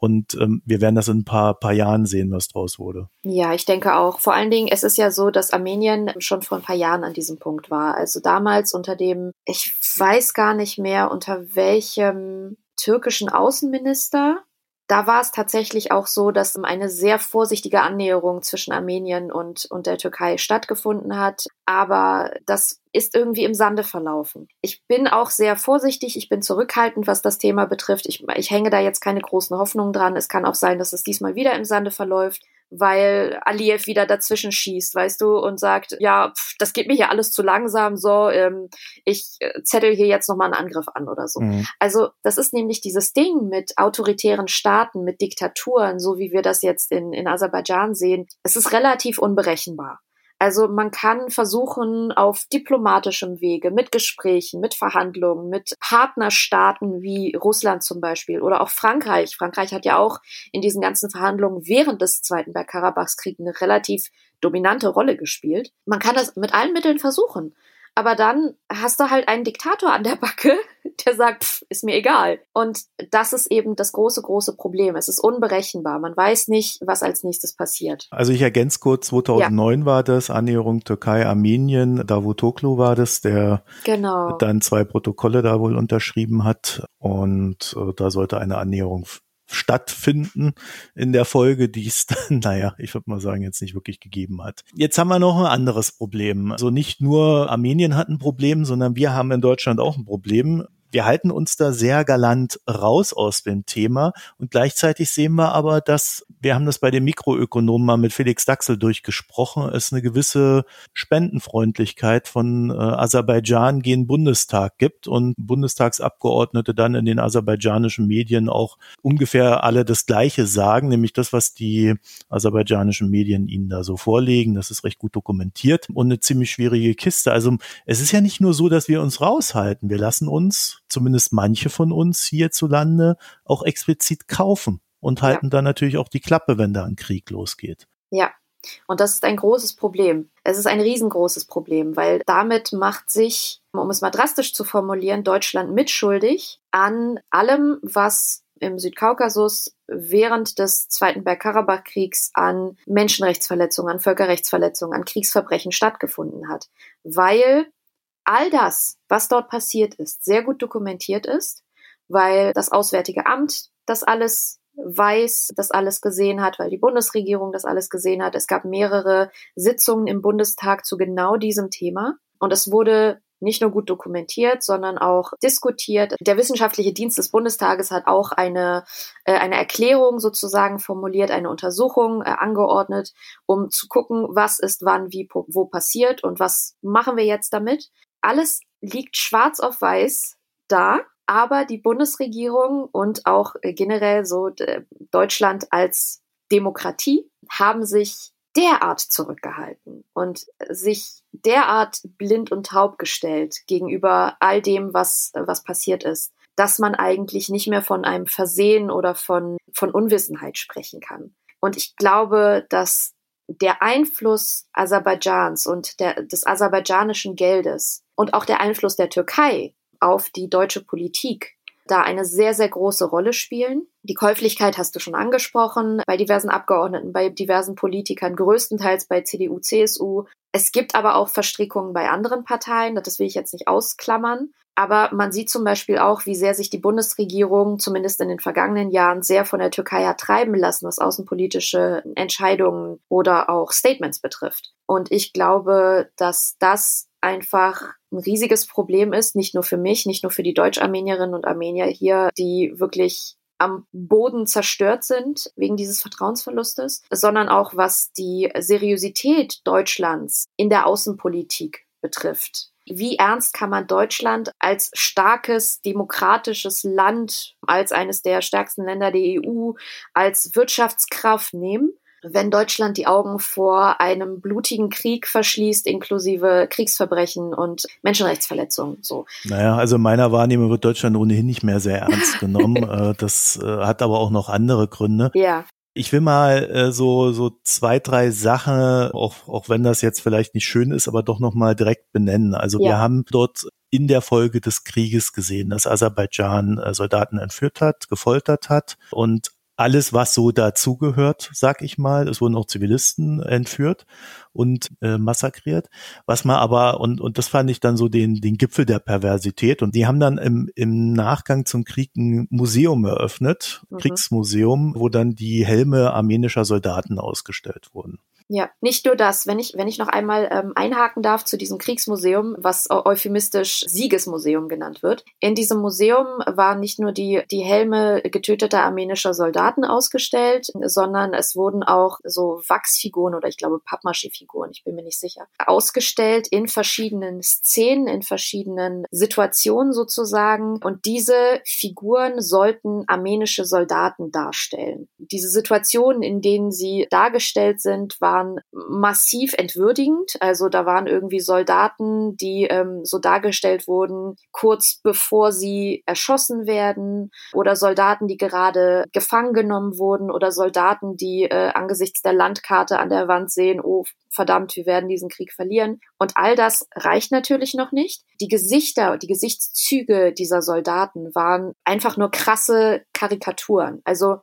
Und ähm, wir werden das in ein paar, paar Jahren sehen, was draus wurde. Ja, ich denke auch. Vor allen Dingen, es ist ja so, dass Armenien schon vor ein paar Jahren an diesem Punkt war. Also damals unter dem, ich weiß gar nicht mehr, unter welchem türkischen Außenminister da war es tatsächlich auch so, dass eine sehr vorsichtige Annäherung zwischen Armenien und, und der Türkei stattgefunden hat. Aber das ist irgendwie im Sande verlaufen. Ich bin auch sehr vorsichtig, ich bin zurückhaltend, was das Thema betrifft. Ich, ich hänge da jetzt keine großen Hoffnungen dran. Es kann auch sein, dass es diesmal wieder im Sande verläuft weil Aliyev wieder dazwischen schießt, weißt du, und sagt, ja, pff, das geht mir hier alles zu langsam, so, ähm, ich äh, zettel hier jetzt nochmal einen Angriff an oder so. Mhm. Also das ist nämlich dieses Ding mit autoritären Staaten, mit Diktaturen, so wie wir das jetzt in, in Aserbaidschan sehen. Es ist relativ unberechenbar. Also man kann versuchen, auf diplomatischem Wege, mit Gesprächen, mit Verhandlungen, mit Partnerstaaten wie Russland zum Beispiel oder auch Frankreich. Frankreich hat ja auch in diesen ganzen Verhandlungen während des Zweiten Bergkarabachs-Kriegs eine relativ dominante Rolle gespielt. Man kann das mit allen Mitteln versuchen. Aber dann hast du halt einen Diktator an der Backe, (laughs) der sagt, pff, ist mir egal. Und das ist eben das große, große Problem. Es ist unberechenbar. Man weiß nicht, was als nächstes passiert. Also ich ergänze kurz, 2009 ja. war das, Annäherung Türkei-Armenien, Davutoglu war das, der genau. dann zwei Protokolle da wohl unterschrieben hat. Und äh, da sollte eine Annäherung stattfinden in der Folge, die es (laughs) dann, naja, ich würde mal sagen, jetzt nicht wirklich gegeben hat. Jetzt haben wir noch ein anderes Problem. Also nicht nur Armenien hat ein Problem, sondern wir haben in Deutschland auch ein Problem wir halten uns da sehr galant raus aus dem Thema und gleichzeitig sehen wir aber, dass wir haben das bei den Mikroökonomen mal mit Felix Daxel durchgesprochen, es eine gewisse Spendenfreundlichkeit von äh, Aserbaidschan gegen Bundestag gibt und Bundestagsabgeordnete dann in den aserbaidschanischen Medien auch ungefähr alle das Gleiche sagen, nämlich das, was die aserbaidschanischen Medien ihnen da so vorlegen. Das ist recht gut dokumentiert und eine ziemlich schwierige Kiste. Also es ist ja nicht nur so, dass wir uns raushalten. Wir lassen uns zumindest manche von uns hierzulande, auch explizit kaufen und halten ja. dann natürlich auch die Klappe, wenn da ein Krieg losgeht. Ja, und das ist ein großes Problem. Es ist ein riesengroßes Problem, weil damit macht sich, um es mal drastisch zu formulieren, Deutschland mitschuldig an allem, was im Südkaukasus während des Zweiten Bergkarabach-Kriegs an Menschenrechtsverletzungen, an Völkerrechtsverletzungen, an Kriegsverbrechen stattgefunden hat. Weil all das, was dort passiert ist, sehr gut dokumentiert ist, weil das Auswärtige Amt das alles weiß, das alles gesehen hat, weil die Bundesregierung das alles gesehen hat. Es gab mehrere Sitzungen im Bundestag zu genau diesem Thema und es wurde nicht nur gut dokumentiert, sondern auch diskutiert. Der wissenschaftliche Dienst des Bundestages hat auch eine, äh, eine Erklärung sozusagen formuliert, eine Untersuchung äh, angeordnet, um zu gucken, was ist wann, wie, wo passiert und was machen wir jetzt damit alles liegt schwarz auf weiß da, aber die Bundesregierung und auch äh, generell so Deutschland als Demokratie haben sich derart zurückgehalten und sich derart blind und taub gestellt gegenüber all dem, was, was passiert ist, dass man eigentlich nicht mehr von einem Versehen oder von, von Unwissenheit sprechen kann. Und ich glaube, dass der Einfluss Aserbaidschans und der, des aserbaidschanischen Geldes und auch der Einfluss der Türkei auf die deutsche Politik da eine sehr, sehr große Rolle spielen. Die Käuflichkeit hast du schon angesprochen, bei diversen Abgeordneten, bei diversen Politikern, größtenteils bei CDU, CSU. Es gibt aber auch Verstrickungen bei anderen Parteien, das will ich jetzt nicht ausklammern. Aber man sieht zum Beispiel auch, wie sehr sich die Bundesregierung zumindest in den vergangenen Jahren sehr von der Türkei hat treiben lassen, was außenpolitische Entscheidungen oder auch Statements betrifft. Und ich glaube, dass das einfach ein riesiges Problem ist, nicht nur für mich, nicht nur für die Deutsch-Armenierinnen und Armenier hier, die wirklich am Boden zerstört sind wegen dieses Vertrauensverlustes, sondern auch was die Seriosität Deutschlands in der Außenpolitik betrifft wie ernst kann man Deutschland als starkes demokratisches Land, als eines der stärksten Länder der EU, als Wirtschaftskraft nehmen? wenn Deutschland die Augen vor einem blutigen Krieg verschließt, inklusive Kriegsverbrechen und Menschenrechtsverletzungen. So. Naja, also in meiner Wahrnehmung wird Deutschland ohnehin nicht mehr sehr ernst genommen. (laughs) Äh, das äh, hat aber auch noch andere Gründe. Ja. Ich will mal äh, so so zwei drei Sachen, auch auch wenn das jetzt vielleicht nicht schön ist, aber doch noch mal direkt benennen. Also ja. wir haben dort in der Folge des Krieges gesehen, dass Aserbaidschan äh, Soldaten entführt hat, gefoltert hat und alles, was so dazugehört, sag ich mal. Es wurden auch Zivilisten entführt und äh, massakriert. Was man aber, und, und das fand ich dann so den, den Gipfel der Perversität. Und die haben dann im, im Nachgang zum Krieg ein Museum eröffnet, mhm. Kriegsmuseum, wo dann die Helme armenischer Soldaten ausgestellt wurden. Ja, nicht nur das. Wenn ich, wenn ich noch einmal ähm, einhaken darf zu diesem Kriegsmuseum, was euphemistisch Siegesmuseum genannt wird. In diesem Museum waren nicht nur die, die Helme getöteter armenischer Soldaten ausgestellt, sondern es wurden auch so Wachsfiguren oder ich glaube Pappmaché-Figuren, ich bin mir nicht sicher, ausgestellt in verschiedenen Szenen, in verschiedenen Situationen sozusagen. Und diese Figuren sollten armenische Soldaten darstellen. Diese Situationen, in denen sie dargestellt sind, waren waren massiv entwürdigend. Also da waren irgendwie Soldaten, die ähm, so dargestellt wurden, kurz bevor sie erschossen werden, oder Soldaten, die gerade gefangen genommen wurden, oder Soldaten, die äh, angesichts der Landkarte an der Wand sehen, oh verdammt, wir werden diesen Krieg verlieren. Und all das reicht natürlich noch nicht. Die Gesichter, die Gesichtszüge dieser Soldaten waren einfach nur krasse Karikaturen. Also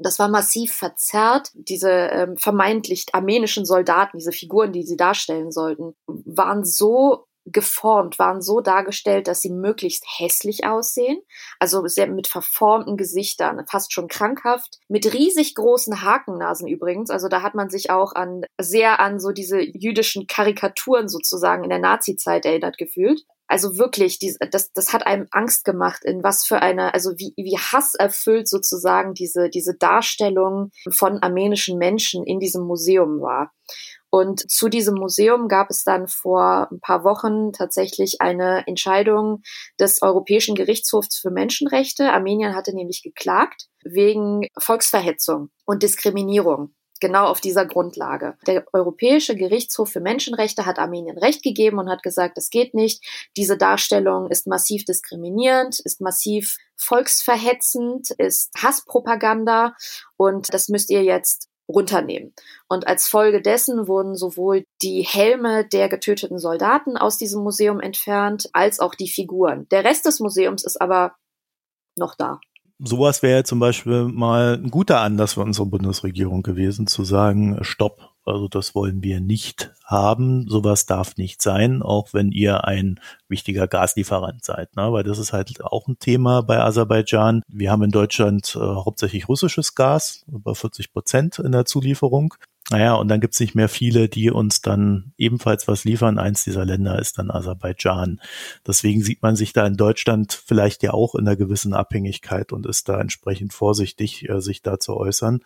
das war massiv verzerrt. Diese ähm, vermeintlich armenischen Soldaten, diese Figuren, die sie darstellen sollten, waren so geformt, waren so dargestellt, dass sie möglichst hässlich aussehen. Also sehr mit verformten Gesichtern, fast schon krankhaft, mit riesig großen Hakennasen übrigens. Also da hat man sich auch an sehr an so diese jüdischen Karikaturen sozusagen in der Nazi-Zeit erinnert gefühlt. Also wirklich, die, das, das hat einem Angst gemacht, in was für eine, also wie, wie hasserfüllt sozusagen diese, diese Darstellung von armenischen Menschen in diesem Museum war. Und zu diesem Museum gab es dann vor ein paar Wochen tatsächlich eine Entscheidung des Europäischen Gerichtshofs für Menschenrechte. Armenien hatte nämlich geklagt wegen Volksverhetzung und Diskriminierung genau auf dieser Grundlage. Der Europäische Gerichtshof für Menschenrechte hat Armenien Recht gegeben und hat gesagt, es geht nicht. Diese Darstellung ist massiv diskriminierend, ist massiv volksverhetzend, ist Hasspropaganda und das müsst ihr jetzt runternehmen. Und als Folge dessen wurden sowohl die Helme der getöteten Soldaten aus diesem Museum entfernt, als auch die Figuren. Der Rest des Museums ist aber noch da sowas wäre zum Beispiel mal ein guter Anlass für unsere Bundesregierung gewesen, zu sagen, stopp, also das wollen wir nicht haben, sowas darf nicht sein, auch wenn ihr ein wichtiger Gaslieferant seid, ne? weil das ist halt auch ein Thema bei Aserbaidschan. Wir haben in Deutschland äh, hauptsächlich russisches Gas, über 40 Prozent in der Zulieferung. Naja, und dann gibt's nicht mehr viele, die uns dann ebenfalls was liefern. Eins dieser Länder ist dann Aserbaidschan. Deswegen sieht man sich da in Deutschland vielleicht ja auch in einer gewissen Abhängigkeit und ist da entsprechend vorsichtig, äh, sich da zu äußern.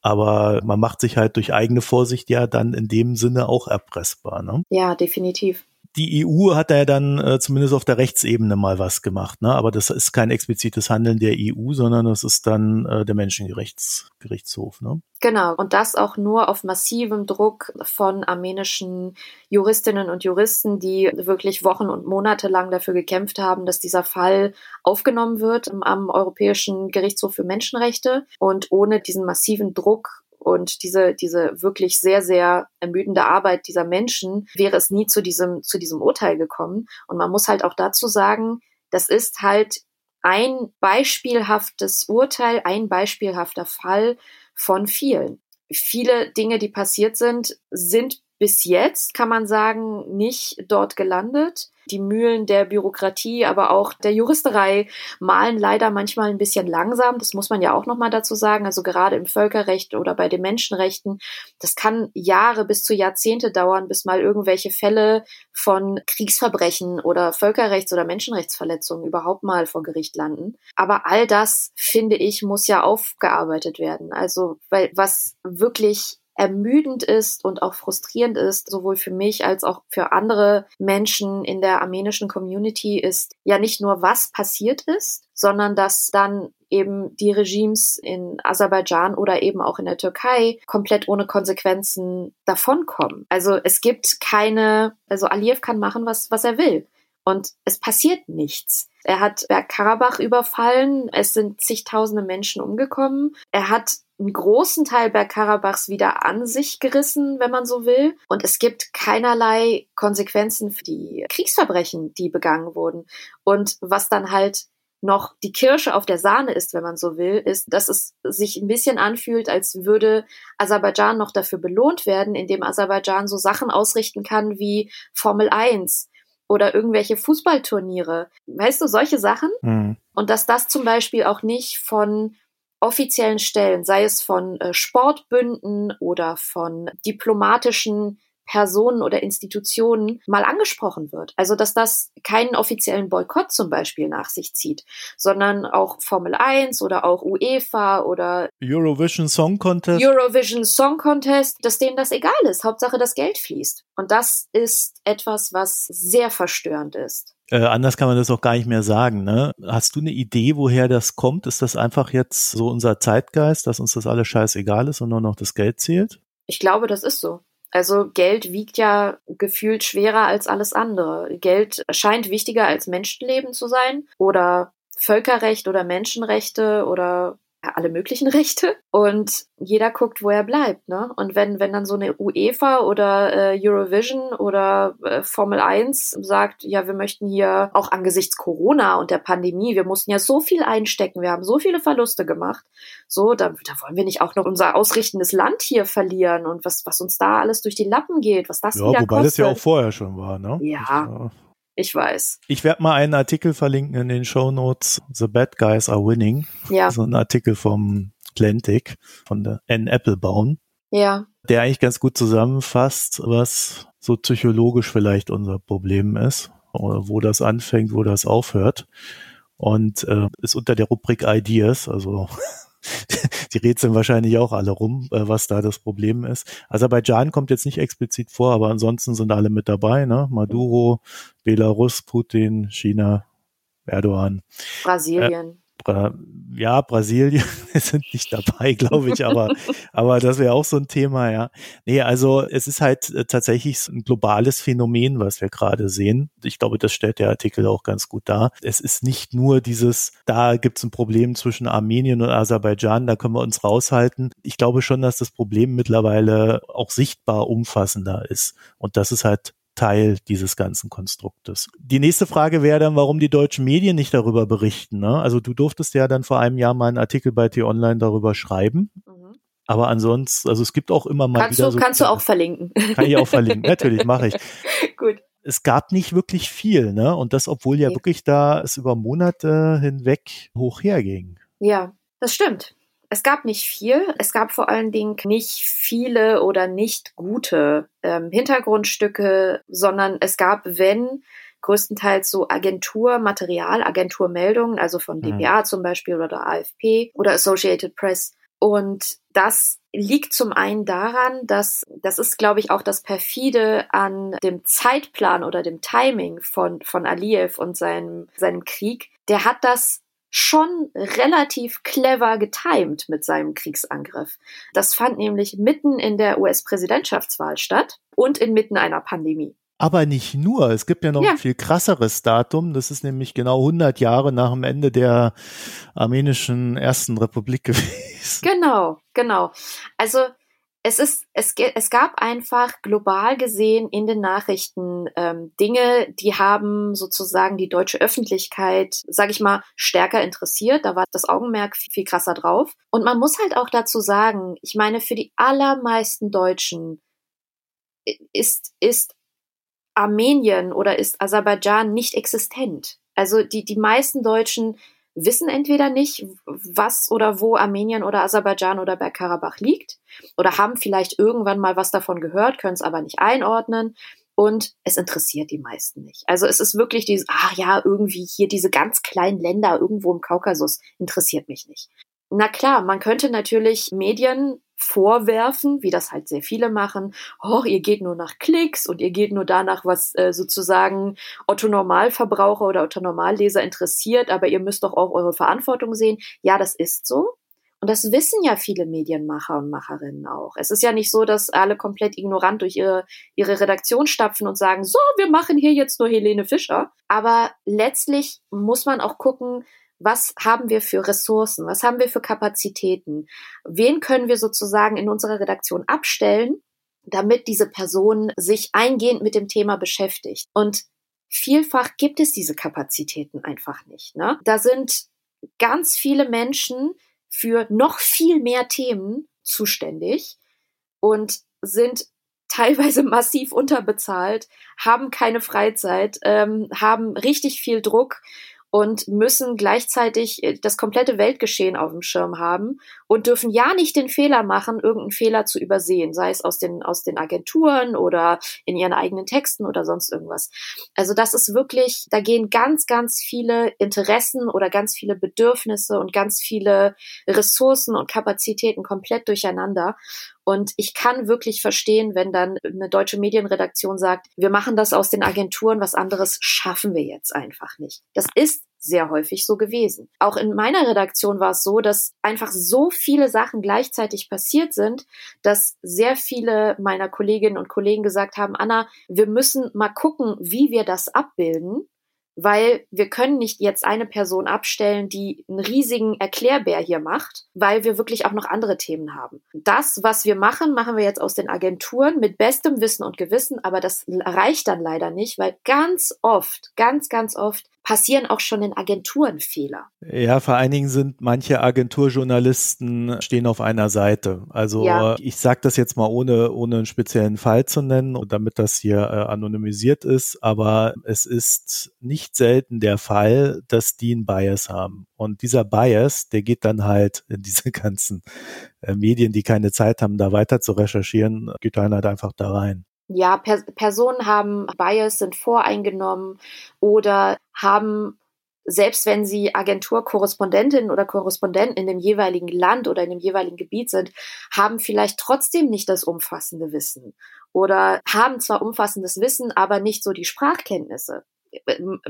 Aber man macht sich halt durch eigene Vorsicht ja dann in dem Sinne auch erpressbar. Ne? Ja, definitiv die EU hat da ja dann äh, zumindest auf der Rechtsebene mal was gemacht, ne? Aber das ist kein explizites Handeln der EU, sondern das ist dann äh, der Menschengerichtshof, ne? Genau, und das auch nur auf massivem Druck von armenischen Juristinnen und Juristen, die wirklich Wochen und Monate lang dafür gekämpft haben, dass dieser Fall aufgenommen wird am Europäischen Gerichtshof für Menschenrechte. Und ohne diesen massiven Druck und diese, diese wirklich sehr, sehr ermüdende Arbeit dieser Menschen wäre es nie zu diesem, zu diesem Urteil gekommen. Und man muss halt auch dazu sagen, das ist halt ein beispielhaftes Urteil, ein beispielhafter Fall von vielen. Viele Dinge, die passiert sind, sind bis jetzt, kann man sagen, nicht dort gelandet. Die Mühlen der Bürokratie, aber auch der Juristerei malen leider manchmal ein bisschen langsam. Das muss man ja auch nochmal dazu sagen. Also gerade im Völkerrecht oder bei den Menschenrechten, das kann Jahre bis zu Jahrzehnte dauern, bis mal irgendwelche Fälle von Kriegsverbrechen oder Völkerrechts- oder Menschenrechtsverletzungen überhaupt mal vor Gericht landen. Aber all das, finde ich, muss ja aufgearbeitet werden. Also, weil was wirklich ermüdend ist und auch frustrierend ist, sowohl für mich als auch für andere Menschen in der armenischen Community, ist ja nicht nur, was passiert ist, sondern dass dann eben die Regimes in Aserbaidschan oder eben auch in der Türkei komplett ohne Konsequenzen davonkommen. Also es gibt keine, also Aliyev kann machen, was, was er will. Und es passiert nichts. Er hat Bergkarabach überfallen, es sind zigtausende Menschen umgekommen. Er hat einen großen Teil Bergkarabachs wieder an sich gerissen, wenn man so will. Und es gibt keinerlei Konsequenzen für die Kriegsverbrechen, die begangen wurden. Und was dann halt noch die Kirsche auf der Sahne ist, wenn man so will, ist, dass es sich ein bisschen anfühlt, als würde Aserbaidschan noch dafür belohnt werden, indem Aserbaidschan so Sachen ausrichten kann wie Formel 1 oder irgendwelche Fußballturniere. Weißt du, solche Sachen? Mhm. Und dass das zum Beispiel auch nicht von offiziellen Stellen, sei es von äh, Sportbünden oder von diplomatischen Personen oder Institutionen mal angesprochen wird. Also dass das keinen offiziellen Boykott zum Beispiel nach sich zieht, sondern auch Formel 1 oder auch UEFA oder Eurovision Song Contest. Eurovision Song Contest, dass denen das egal ist. Hauptsache das Geld fließt. Und das ist etwas, was sehr verstörend ist. Äh, anders kann man das auch gar nicht mehr sagen. Ne? Hast du eine Idee, woher das kommt? Ist das einfach jetzt so unser Zeitgeist, dass uns das alles scheißegal ist und nur noch das Geld zählt? Ich glaube, das ist so. Also Geld wiegt ja gefühlt schwerer als alles andere. Geld scheint wichtiger als Menschenleben zu sein oder Völkerrecht oder Menschenrechte oder alle möglichen Rechte und jeder guckt, wo er bleibt, ne? Und wenn wenn dann so eine UEFA oder äh, Eurovision oder äh, Formel 1 sagt, ja, wir möchten hier auch angesichts Corona und der Pandemie, wir mussten ja so viel einstecken, wir haben so viele Verluste gemacht, so, da, da wollen wir nicht auch noch unser ausrichtendes Land hier verlieren und was was uns da alles durch die Lappen geht, was das ja, wieder wobei kostet. das ja auch vorher schon war, ne? Ja. Ich weiß. Ich werde mal einen Artikel verlinken in den Show Notes. The Bad Guys Are Winning. Ja. So ein Artikel vom Atlantic von der Anne Applebaum. Ja. Der eigentlich ganz gut zusammenfasst, was so psychologisch vielleicht unser Problem ist, oder wo das anfängt, wo das aufhört. Und äh, ist unter der Rubrik Ideas, also (laughs) (laughs) die rätseln wahrscheinlich auch alle rum, äh, was da das Problem ist. Aserbaidschan kommt jetzt nicht explizit vor, aber ansonsten sind alle mit dabei, ne? Maduro, Belarus, Putin, China, Erdogan. Brasilien. Bra ja, Brasilien (laughs) sind nicht dabei, glaube ich, aber, (laughs) aber das wäre auch so ein Thema, ja. Nee, also es ist halt äh, tatsächlich ein globales Phänomen, was wir gerade sehen. Ich glaube, das stellt der Artikel auch ganz gut dar. Es ist nicht nur dieses, da gibt es ein Problem zwischen Armenien und Aserbaidschan, da können wir uns raushalten. Ich glaube schon, dass das Problem mittlerweile auch sichtbar umfassender ist. Und das ist halt Teil dieses ganzen Konstruktes. Die nächste Frage wäre dann, warum die deutschen Medien nicht darüber berichten. Ne? Also du durftest ja dann vor einem Jahr mal einen Artikel bei T-Online darüber schreiben. Mhm. Aber ansonsten, also es gibt auch immer mal kannst wieder du, so. Kannst du auch verlinken. Kann ich auch verlinken, natürlich, mache ich. (laughs) Gut. Es gab nicht wirklich viel, ne? Und das, obwohl ja okay. wirklich da es über Monate hinweg hoch herging. Ja, das stimmt. Es gab nicht viel. Es gab vor allen Dingen nicht viele oder nicht gute ähm, Hintergrundstücke, sondern es gab, wenn, größtenteils so Agenturmaterial, Agenturmeldungen, also von dpa mhm. zum Beispiel oder der AFP oder Associated Press. Und das liegt zum einen daran, dass das ist, glaube ich, auch das perfide an dem Zeitplan oder dem Timing von, von Aliyev und seinem, seinem Krieg. Der hat das schon relativ clever getimed mit seinem Kriegsangriff. Das fand nämlich mitten in der US-Präsidentschaftswahl statt und inmitten einer Pandemie. Aber nicht nur. Es gibt ja noch ja. ein viel krasseres Datum. Das ist nämlich genau 100 Jahre nach dem Ende der armenischen Ersten Republik (laughs) gewesen. Genau, genau. Also es ist, es, es gab einfach global gesehen in den Nachrichten ähm, Dinge, die haben sozusagen die deutsche Öffentlichkeit, sage ich mal, stärker interessiert. Da war das Augenmerk viel, viel krasser drauf. Und man muss halt auch dazu sagen, ich meine, für die allermeisten Deutschen ist, ist Armenien oder ist Aserbaidschan nicht existent. Also die, die meisten Deutschen wissen entweder nicht, was oder wo Armenien oder Aserbaidschan oder Bergkarabach liegt oder haben vielleicht irgendwann mal was davon gehört, können es aber nicht einordnen und es interessiert die meisten nicht. Also es ist wirklich dieses, ah ja, irgendwie hier diese ganz kleinen Länder irgendwo im Kaukasus interessiert mich nicht. Na klar, man könnte natürlich Medien vorwerfen, wie das halt sehr viele machen, oh, ihr geht nur nach Klicks und ihr geht nur danach, was äh, sozusagen Otto Normalverbraucher oder Otto Normalleser interessiert, aber ihr müsst doch auch eure Verantwortung sehen. Ja, das ist so. Und das wissen ja viele Medienmacher und Macherinnen auch. Es ist ja nicht so, dass alle komplett ignorant durch ihre, ihre Redaktion stapfen und sagen, so, wir machen hier jetzt nur Helene Fischer. Aber letztlich muss man auch gucken, was haben wir für Ressourcen, was haben wir für Kapazitäten, wen können wir sozusagen in unserer Redaktion abstellen, damit diese Person sich eingehend mit dem Thema beschäftigt. Und vielfach gibt es diese Kapazitäten einfach nicht. Ne? Da sind ganz viele Menschen für noch viel mehr Themen zuständig und sind teilweise (laughs) massiv unterbezahlt, haben keine Freizeit, ähm, haben richtig viel Druck und müssen gleichzeitig äh, das komplette Weltgeschehen auf dem Schirm haben und dürfen ja nicht den Fehler machen, irgendeinen Fehler zu übersehen, sei es aus den, aus den Agenturen oder in ihren eigenen Texten oder sonst irgendwas. Also das ist wirklich, da gehen ganz, ganz viele Interessen oder ganz viele Bedürfnisse und ganz viele Ressourcen und Kapazitäten komplett durcheinander. Und ich kann wirklich verstehen, wenn dann eine deutsche Medienredaktion sagt, wir machen das aus den Agenturen, was anderes schaffen wir jetzt einfach nicht. Das ist sehr häufig so gewesen. Auch in meiner Redaktion war es so, dass einfach so viele Sachen gleichzeitig passiert sind, dass sehr viele meiner Kolleginnen und Kollegen gesagt haben, Anna, wir müssen mal gucken, wie wir das abbilden weil wir können nicht jetzt eine Person abstellen, die einen riesigen Erklärbär hier macht, weil wir wirklich auch noch andere Themen haben. Das, was wir machen, machen wir jetzt aus den Agenturen mit bestem Wissen und Gewissen, aber das reicht dann leider nicht, weil ganz oft, ganz, ganz oft passieren auch schon in Agenturen Fehler. Ja, vor allen Dingen sind manche Agenturjournalisten stehen auf einer Seite. Also ja. ich sage das jetzt mal ohne, ohne einen speziellen Fall zu nennen, damit das hier äh, anonymisiert ist, aber es ist nicht selten der Fall, dass die einen Bias haben. Und dieser Bias, der geht dann halt in diese ganzen äh, Medien, die keine Zeit haben, da weiter zu recherchieren, geht dann halt einfach da rein ja, per Personen haben Bias, sind voreingenommen oder haben selbst wenn sie Agenturkorrespondentin oder Korrespondent in dem jeweiligen Land oder in dem jeweiligen Gebiet sind, haben vielleicht trotzdem nicht das umfassende Wissen oder haben zwar umfassendes Wissen, aber nicht so die Sprachkenntnisse.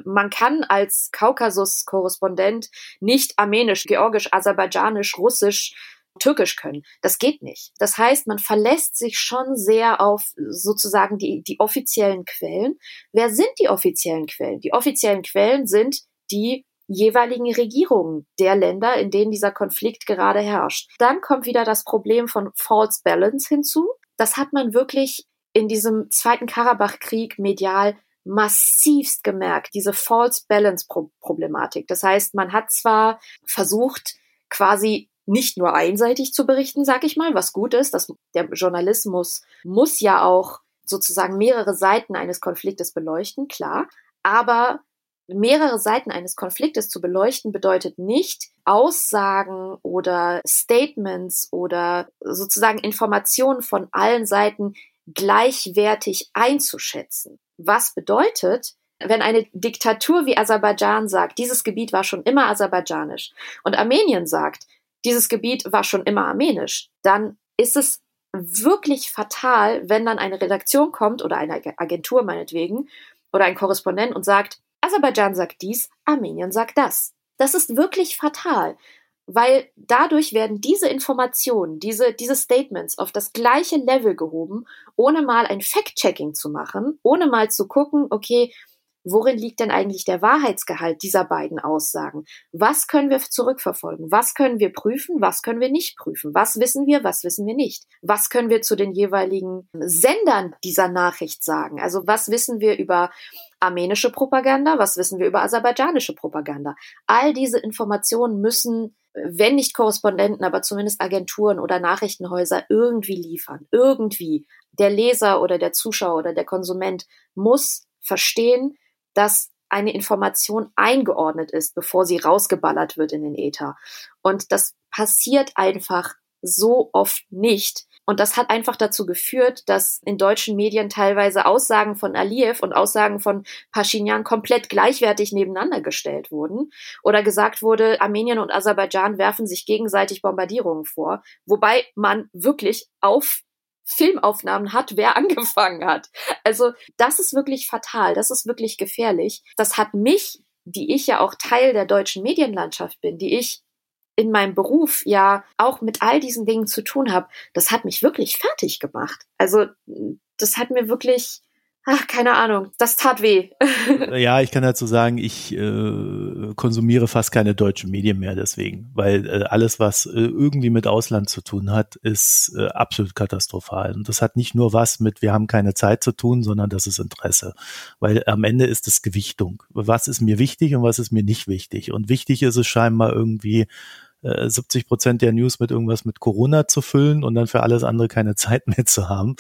Man kann als Kaukasus-Korrespondent nicht Armenisch, Georgisch, Aserbaidschanisch, Russisch, Türkisch können. Das geht nicht. Das heißt, man verlässt sich schon sehr auf sozusagen die, die offiziellen Quellen. Wer sind die offiziellen Quellen? Die offiziellen Quellen sind die jeweiligen Regierungen der Länder, in denen dieser Konflikt gerade herrscht. Dann kommt wieder das Problem von False Balance hinzu. Das hat man wirklich in diesem zweiten Karabach-Krieg medial massivst gemerkt, diese False Balance Problematik. Das heißt, man hat zwar versucht, quasi nicht nur einseitig zu berichten, sag ich mal, was gut ist. dass der Journalismus muss ja auch sozusagen mehrere Seiten eines Konfliktes beleuchten, klar. Aber mehrere Seiten eines Konfliktes zu beleuchten bedeutet nicht, Aussagen oder Statements oder sozusagen Informationen von allen Seiten gleichwertig einzuschätzen. Was bedeutet, wenn eine Diktatur wie Aserbaidschan sagt, dieses Gebiet war schon immer aserbaidschanisch und Armenien sagt, dieses Gebiet war schon immer armenisch, dann ist es wirklich fatal, wenn dann eine Redaktion kommt oder eine Agentur meinetwegen oder ein Korrespondent und sagt, Aserbaidschan sagt dies, Armenien sagt das. Das ist wirklich fatal, weil dadurch werden diese Informationen, diese, diese Statements auf das gleiche Level gehoben, ohne mal ein Fact-Checking zu machen, ohne mal zu gucken, okay, worin liegt denn eigentlich der Wahrheitsgehalt dieser beiden Aussagen? Was können wir zurückverfolgen? Was können wir prüfen? Was können wir nicht prüfen? Was wissen wir? Was wissen wir nicht? Was können wir zu den jeweiligen Sendern dieser Nachricht sagen? Also was wissen wir über armenische Propaganda? Was wissen wir über aserbaidschanische Propaganda? All diese Informationen müssen wenn nicht Korrespondenten, aber zumindest Agenturen oder Nachrichtenhäuser irgendwie liefern. Irgendwie. Der Leser oder der Zuschauer oder der Konsument muss verstehen, dass eine Information eingeordnet ist, bevor sie rausgeballert wird in den Äther. Und das passiert einfach so oft nicht. Und das hat einfach dazu geführt, dass in deutschen Medien teilweise Aussagen von Aliyev und Aussagen von Pashinyan komplett gleichwertig nebeneinander gestellt wurden. Oder gesagt wurde, Armenien und Aserbaidschan werfen sich gegenseitig Bombardierungen vor. Wobei man wirklich auf Filmaufnahmen hat, wer (laughs) angefangen hat. Also das ist wirklich fatal, das ist wirklich gefährlich. Das hat mich, die ich ja auch Teil der deutschen Medienlandschaft bin, die ich in meinem Beruf ja auch mit all diesen Dingen zu tun habe, das hat mich wirklich fertig gemacht. Also das hat mir wirklich Ach, keine Ahnung, das tat weh. (laughs) ja, ich kann dazu sagen, ich äh, konsumiere fast keine deutschen Medien mehr deswegen, weil äh, alles, was äh, irgendwie mit Ausland zu tun hat, ist äh, absolut katastrophal. Und das hat nicht nur was mit, wir haben keine Zeit zu tun, sondern das ist Interesse. Weil am Ende ist es Gewichtung. Was ist mir wichtig und was ist mir nicht wichtig? Und wichtig ist es scheinbar irgendwie, 70 äh, Prozent der News mit irgendwas mit Corona zu füllen und dann für alles andere keine (laughs) Zeit mehr zu haben.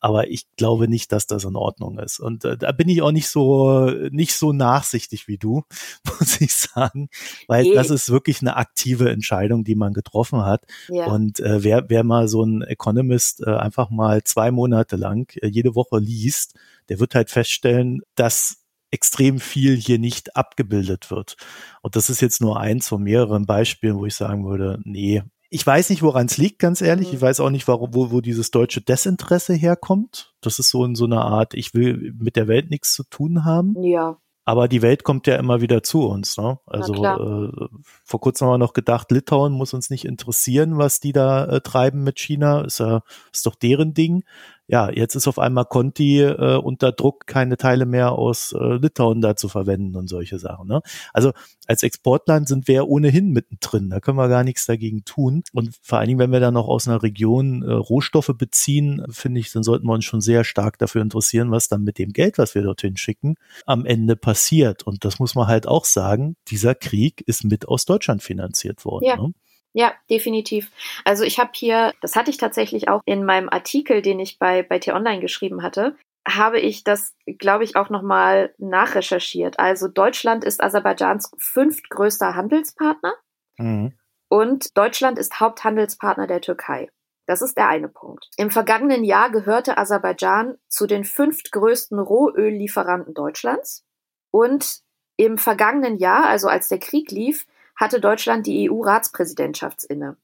Aber ich glaube nicht, dass das in Ordnung ist. Und äh, da bin ich auch nicht so nicht so nachsichtig wie du, (laughs) muss ich sagen, weil Je. das ist wirklich eine aktive Entscheidung, die man getroffen hat. Ja. Und äh, wer wer mal so ein Economist äh, einfach mal zwei Monate lang äh, jede Woche liest, der wird halt feststellen, dass extrem viel hier nicht abgebildet wird. Und das ist jetzt nur eins von mehreren Beispielen, wo ich sagen würde, nee, ich weiß nicht, woran es liegt, ganz ehrlich. Mhm. Ich weiß auch nicht, warum, wo, wo dieses deutsche Desinteresse herkommt. Das ist so in so einer Art, ich will mit der Welt nichts zu tun haben. Ja. Aber die Welt kommt ja immer wieder zu uns. Ne? Also äh, vor kurzem haben wir noch gedacht, Litauen muss uns nicht interessieren, was die da äh, treiben mit China. Ist ja ist doch deren Ding ja, jetzt ist auf einmal Conti äh, unter Druck, keine Teile mehr aus äh, Litauen da zu verwenden und solche Sachen. Ne? Also als Exportland sind wir ja ohnehin mittendrin, da können wir gar nichts dagegen tun. Und vor allen Dingen, wenn wir dann noch aus einer Region äh, Rohstoffe beziehen, finde ich, dann sollten wir uns schon sehr stark dafür interessieren, was dann mit dem Geld, was wir dorthin schicken, am Ende passiert. Und das muss man halt auch sagen, dieser Krieg ist mit aus Deutschland finanziert worden. Ja. Ne? Ja, definitiv. Also ich habe hier, das hatte ich tatsächlich auch in meinem Artikel, den ich bei, bei T-Online geschrieben hatte, habe ich das, glaube ich, auch nochmal nachrecherchiert. Also Deutschland ist Aserbaidschans fünftgrößter Handelspartner mhm. und Deutschland ist Haupthandelspartner der Türkei. Das ist der eine Punkt. Im vergangenen Jahr gehörte Aserbaidschan zu den fünftgrößten Rohöllieferanten Deutschlands und im vergangenen Jahr, also als der Krieg lief, hatte Deutschland die EU-Ratspräsidentschaft inne.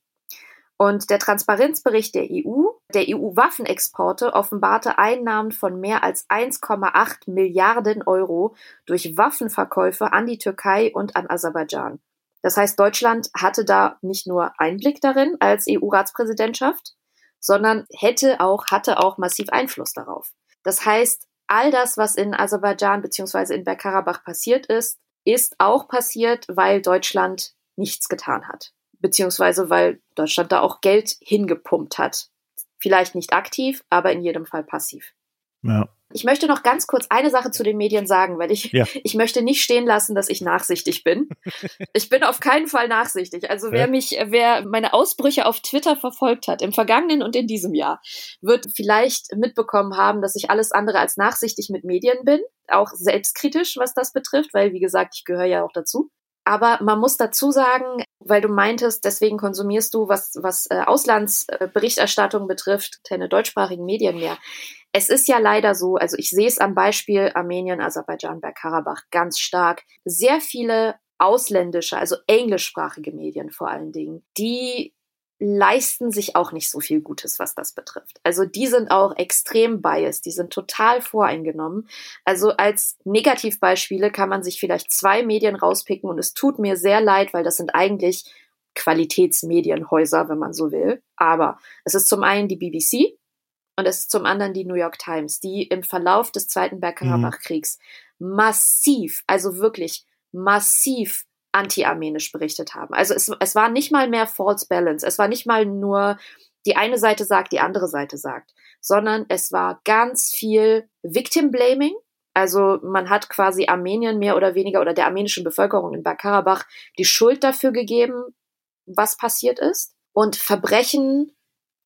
Und der Transparenzbericht der EU, der EU-Waffenexporte, offenbarte Einnahmen von mehr als 1,8 Milliarden Euro durch Waffenverkäufe an die Türkei und an Aserbaidschan. Das heißt, Deutschland hatte da nicht nur Einblick darin als EU-Ratspräsidentschaft, sondern hätte auch, hatte auch massiv Einfluss darauf. Das heißt, all das, was in Aserbaidschan bzw. in Bergkarabach passiert ist, ist auch passiert, weil Deutschland nichts getan hat. Beziehungsweise weil Deutschland da auch Geld hingepumpt hat. Vielleicht nicht aktiv, aber in jedem Fall passiv. Ja. Ich möchte noch ganz kurz eine Sache zu den Medien sagen, weil ich, ja. ich möchte nicht stehen lassen, dass ich nachsichtig bin. (laughs) ich bin auf keinen Fall nachsichtig. Also wer mich, wer meine Ausbrüche auf Twitter verfolgt hat, im vergangenen und in diesem Jahr, wird vielleicht mitbekommen haben, dass ich alles andere als nachsichtig mit Medien bin. Auch selbstkritisch, was das betrifft, weil, wie gesagt, ich gehöre ja auch dazu. Aber man muss dazu sagen, weil du meintest, deswegen konsumierst du, was, was äh, Auslandsberichterstattung betrifft, keine deutschsprachigen Medien mehr. Es ist ja leider so, also ich sehe es am Beispiel Armenien, Aserbaidschan, Bergkarabach ganz stark. Sehr viele ausländische, also englischsprachige Medien vor allen Dingen, die leisten sich auch nicht so viel Gutes, was das betrifft. Also die sind auch extrem biased, die sind total voreingenommen. Also als Negativbeispiele kann man sich vielleicht zwei Medien rauspicken und es tut mir sehr leid, weil das sind eigentlich Qualitätsmedienhäuser, wenn man so will. Aber es ist zum einen die BBC, und es ist zum anderen die New York Times, die im Verlauf des Zweiten Bergkarabach-Kriegs mhm. massiv, also wirklich massiv anti-armenisch berichtet haben. Also es, es war nicht mal mehr False Balance. Es war nicht mal nur die eine Seite sagt, die andere Seite sagt, sondern es war ganz viel Victim Blaming. Also man hat quasi Armenien mehr oder weniger oder der armenischen Bevölkerung in Bergkarabach die Schuld dafür gegeben, was passiert ist. Und Verbrechen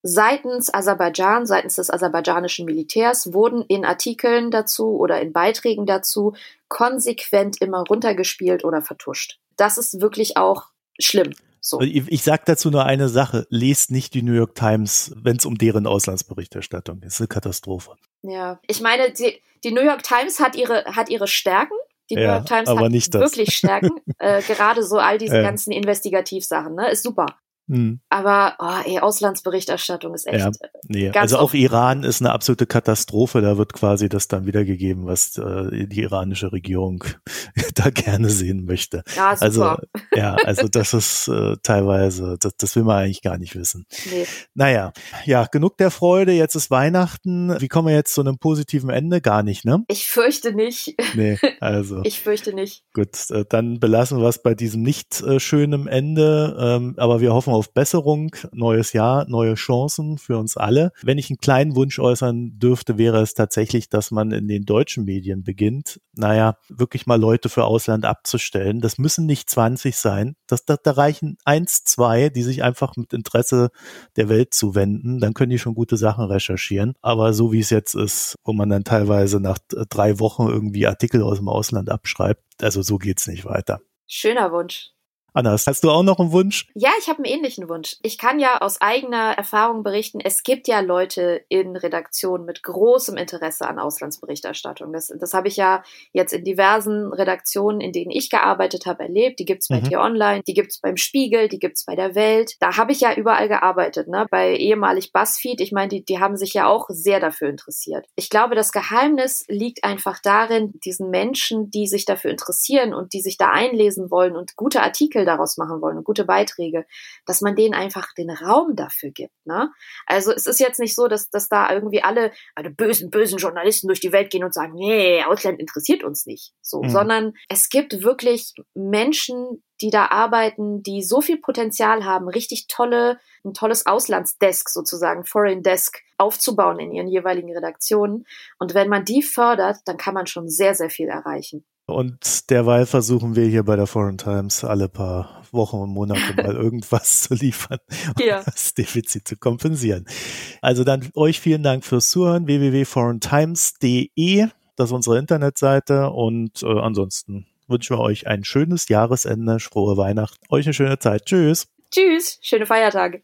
Seitens Aserbaidschan, seitens des aserbaidschanischen Militärs wurden in Artikeln dazu oder in Beiträgen dazu konsequent immer runtergespielt oder vertuscht. Das ist wirklich auch schlimm. So. Ich, ich sage dazu nur eine Sache. Lest nicht die New York Times, wenn es um deren Auslandsberichterstattung geht. Das ist eine Katastrophe. Ja, ich meine, die, die New York Times hat ihre, hat ihre Stärken. Die New York Times hat wirklich Stärken. (laughs) äh, gerade so all diese äh. ganzen Investigativsachen, ne? Ist super. Mhm. Aber oh, ey, Auslandsberichterstattung ist echt. Ja, äh, nee. also auch Iran ist eine absolute Katastrophe. Da wird quasi das dann wiedergegeben, was äh, die iranische Regierung (laughs) da gerne sehen möchte. Ja, super. Also ja, also das ist äh, teilweise, das, das will man eigentlich gar nicht wissen. Nee. Naja, ja, genug der Freude. Jetzt ist Weihnachten. Wie kommen wir jetzt zu einem positiven Ende? Gar nicht, ne? Ich fürchte nicht. Nee, (laughs) also. ich fürchte nicht. Gut, äh, dann belassen wir es bei diesem nicht äh, schönen Ende. Ähm, aber wir hoffen auf Besserung, neues Jahr, neue Chancen für uns alle. Wenn ich einen kleinen Wunsch äußern dürfte, wäre es tatsächlich, dass man in den deutschen Medien beginnt, naja, wirklich mal Leute für Ausland abzustellen. Das müssen nicht 20 sein. Das, das, da reichen eins, zwei, die sich einfach mit Interesse der Welt zuwenden. Dann können die schon gute Sachen recherchieren. Aber so wie es jetzt ist, wo man dann teilweise nach drei Wochen irgendwie Artikel aus dem Ausland abschreibt, also so geht's nicht weiter. Schöner Wunsch. Anna, hast du auch noch einen Wunsch? Ja, ich habe einen ähnlichen Wunsch. Ich kann ja aus eigener Erfahrung berichten, es gibt ja Leute in Redaktionen mit großem Interesse an Auslandsberichterstattung. Das, das habe ich ja jetzt in diversen Redaktionen, in denen ich gearbeitet habe, erlebt. Die gibt's bei mhm. T-Online, die gibt's beim Spiegel, die gibt's bei der Welt. Da habe ich ja überall gearbeitet, ne? Bei ehemalig BuzzFeed. Ich meine, die, die haben sich ja auch sehr dafür interessiert. Ich glaube, das Geheimnis liegt einfach darin, diesen Menschen, die sich dafür interessieren und die sich da einlesen wollen und gute Artikel Artikel daraus machen wollen und gute Beiträge, dass man denen einfach den Raum dafür gibt. Ne? Also es ist jetzt nicht so, dass, dass da irgendwie alle, alle bösen, bösen Journalisten durch die Welt gehen und sagen, nee, Ausland interessiert uns nicht. So, mhm. sondern es gibt wirklich Menschen, die da arbeiten, die so viel Potenzial haben, richtig tolle, ein tolles Auslandsdesk sozusagen, Foreign Desk aufzubauen in ihren jeweiligen Redaktionen. Und wenn man die fördert, dann kann man schon sehr, sehr viel erreichen. Und derweil versuchen wir hier bei der Foreign Times alle paar Wochen und Monate (laughs) mal irgendwas (laughs) zu liefern, um ja. das Defizit zu kompensieren. Also dann euch vielen Dank fürs Zuhören. www.foreigntimes.de, das ist unsere Internetseite. Und äh, ansonsten wünschen wir euch ein schönes Jahresende, frohe Weihnachten, euch eine schöne Zeit. Tschüss. Tschüss, schöne Feiertage.